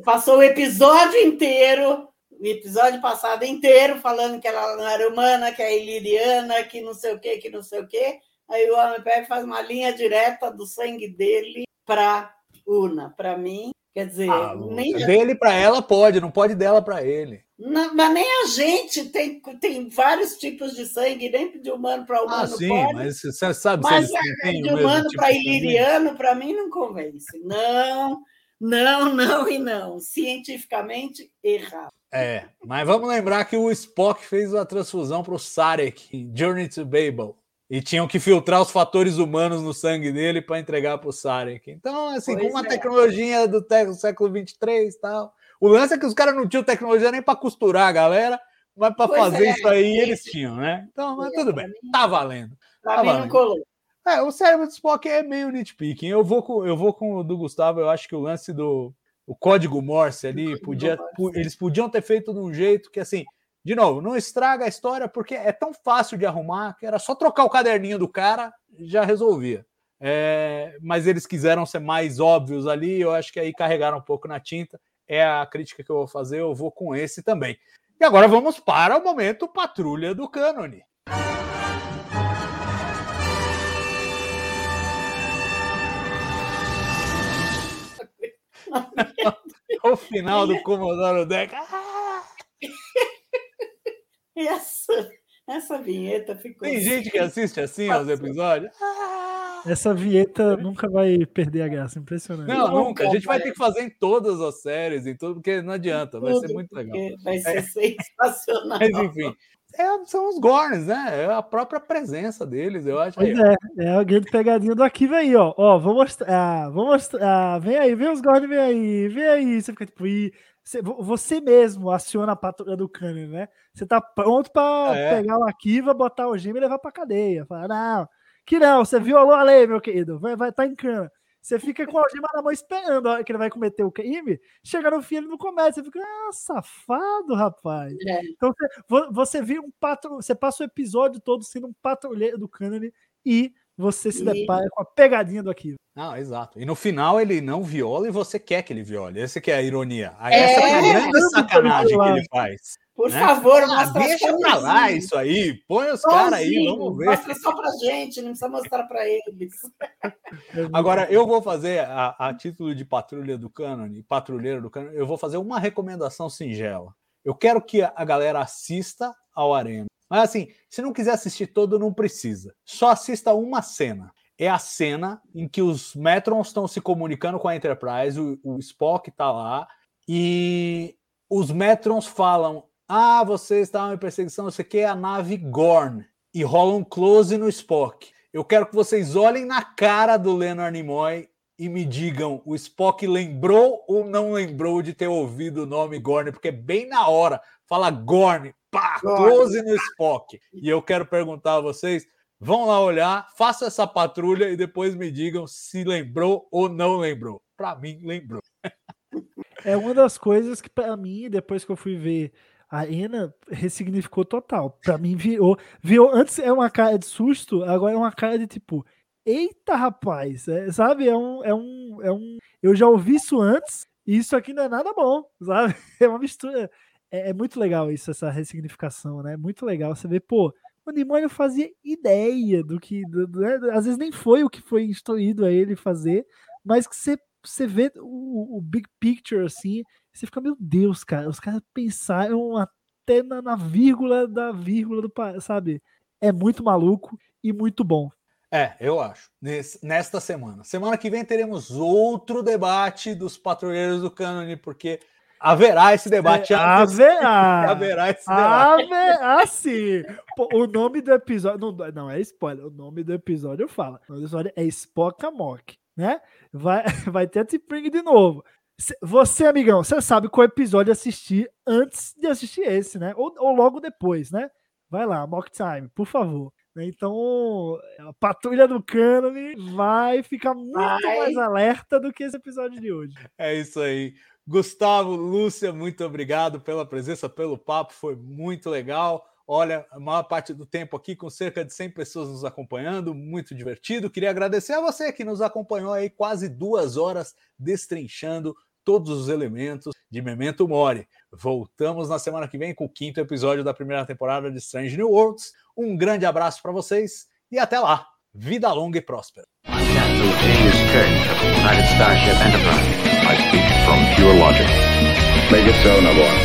Passou o episódio inteiro, o episódio passado inteiro, falando que ela não era humana, que é iliriana, que não sei o que, que não sei o que. Aí o homem pega faz uma linha direta do sangue dele para Una. Para mim, Quer dizer, ah, nem dele para ela pode, não pode dela para ele. Não, mas nem a gente tem, tem vários tipos de sangue, nem de humano para humano. Ah, sim, pode. mas você sabe mas se eles de humano tipo para iliriano, para mim, não convence. Não, não, não e não. Cientificamente errado. É, mas vamos lembrar que o Spock fez a transfusão para o Sarek, Journey to Babel. E tinham que filtrar os fatores humanos no sangue dele para entregar para o Sarek. Então, assim, pois com uma é. tecnologia do, te do século 23 e tal. O lance é que os caras não tinham tecnologia nem para costurar a galera, mas para fazer é, isso aí eles tinham, né? Então, mas tudo bem, tá valendo. Tá valendo. colou. É, o cérebro do Spock é meio nitpicking. Eu vou com, eu vou com o do Gustavo. Eu acho que o lance do o código Morse ali podia, eles podiam ter feito de um jeito que assim de novo, não estraga a história porque é tão fácil de arrumar que era só trocar o caderninho do cara já resolvia. É, mas eles quiseram ser mais óbvios ali, eu acho que aí carregaram um pouco na tinta. É a crítica que eu vou fazer, eu vou com esse também. E agora vamos para o momento Patrulha do Cânone. o final do Commodore Deck. Ah! Essa, essa vinheta ficou. Tem gente que assiste assim aos episódios? Essa vinheta nunca vai perder a graça, impressionante. Não, nunca. A gente vai ter que fazer em todas as séries, em tudo, porque não adianta, vai ser muito legal. Vai ser é. sensacional. Mas enfim, é, são os Gorns, né? É a própria presença deles, eu acho. Pois é, é a grande pegadinha do arquivo aí, ó. Ó, vou mostrar, ah, vou mostrar, ah, vem aí, vem os Gorns, vem aí, vem aí. Você fica tipo, Ih. Você mesmo aciona a patrulha do cânone, né? Você tá pronto para é. pegar o arquivo, botar o gêmeo e levar para cadeia. Fala, não, que não, você violou a lei, meu querido, vai, vai tá em cana. Você fica com a algema na mão esperando a hora que ele vai cometer o crime. Chega no fim, ele não comete. Você fica, ah, safado, rapaz. É. Então você, você vira um patrulheiro, você passa o episódio todo sendo um patrulheiro do cânone e você se depara com a pegadinha do arquivo. Não, exato. E no final ele não viola e você quer que ele viole. Essa que é a ironia. É, Essa é a grande sacanagem que ele faz. Por né? favor, ah, deixa pra lá isso aí. Põe os caras aí, vamos ver. Mostra só pra gente, não precisa mostrar para eles. Agora, eu vou fazer, a, a título de patrulha do cânone, patrulheiro do cânone, eu vou fazer uma recomendação singela. Eu quero que a galera assista ao Arena. Mas assim, se não quiser assistir todo, não precisa. Só assista uma cena. É a cena em que os Metrons estão se comunicando com a Enterprise, o, o Spock está lá, e os Metrons falam: Ah, vocês estavam em perseguição, você quer a nave Gorn. e rola um close no Spock. Eu quero que vocês olhem na cara do Leonard Nimoy e me digam, o Spock lembrou ou não lembrou de ter ouvido o nome Gorn? Porque é bem na hora, fala Gorn, pá, close no Spock. E eu quero perguntar a vocês, vão lá olhar, façam essa patrulha e depois me digam se lembrou ou não lembrou. Para mim, lembrou. É uma das coisas que, para mim, depois que eu fui ver a Ena, ressignificou total. Para mim, virou, virou. Antes é uma cara de susto, agora é uma cara de tipo. Eita, rapaz, é, sabe? É um, é, um, é um. Eu já ouvi isso antes e isso aqui não é nada bom, sabe? É uma mistura. É, é muito legal isso, essa ressignificação, né? Muito legal você ver, pô, o Nimoy não fazia ideia do que. Do, do, né? Às vezes nem foi o que foi instruído a ele fazer, mas que você você vê o, o, big picture assim, você fica, meu Deus, cara, os caras pensaram até na, na vírgula da vírgula do sabe? É muito maluco e muito bom. É, eu acho. nesta semana. Semana que vem teremos outro debate dos patrulheiros do cânone, porque haverá esse debate. É, haverá. haverá esse debate. Haverá sim. Pô, o nome do episódio. Não, não é spoiler. O nome do episódio fala. O nome do episódio é Spock Amok né? Vai, vai ter a T-Pring de novo. Você, amigão, você sabe qual episódio assistir antes de assistir esse, né? Ou, ou logo depois, né? Vai lá, Mock Time, por favor. Então, a patrulha do cânone vai ficar muito vai. mais alerta do que esse episódio de hoje. É isso aí. Gustavo, Lúcia, muito obrigado pela presença, pelo papo, foi muito legal. Olha, a maior parte do tempo aqui com cerca de 100 pessoas nos acompanhando, muito divertido. Queria agradecer a você que nos acompanhou aí quase duas horas destrinchando todos os elementos de Memento Mori. Voltamos na semana que vem com o quinto episódio da primeira temporada de Strange New Worlds. Um grande abraço para vocês e até lá. Vida longa e próspera. pure logic. Make it so, Navarre.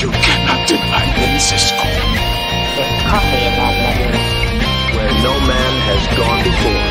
You cannot deny me, Cisco. There's coffee in that letter. Where no man has gone before.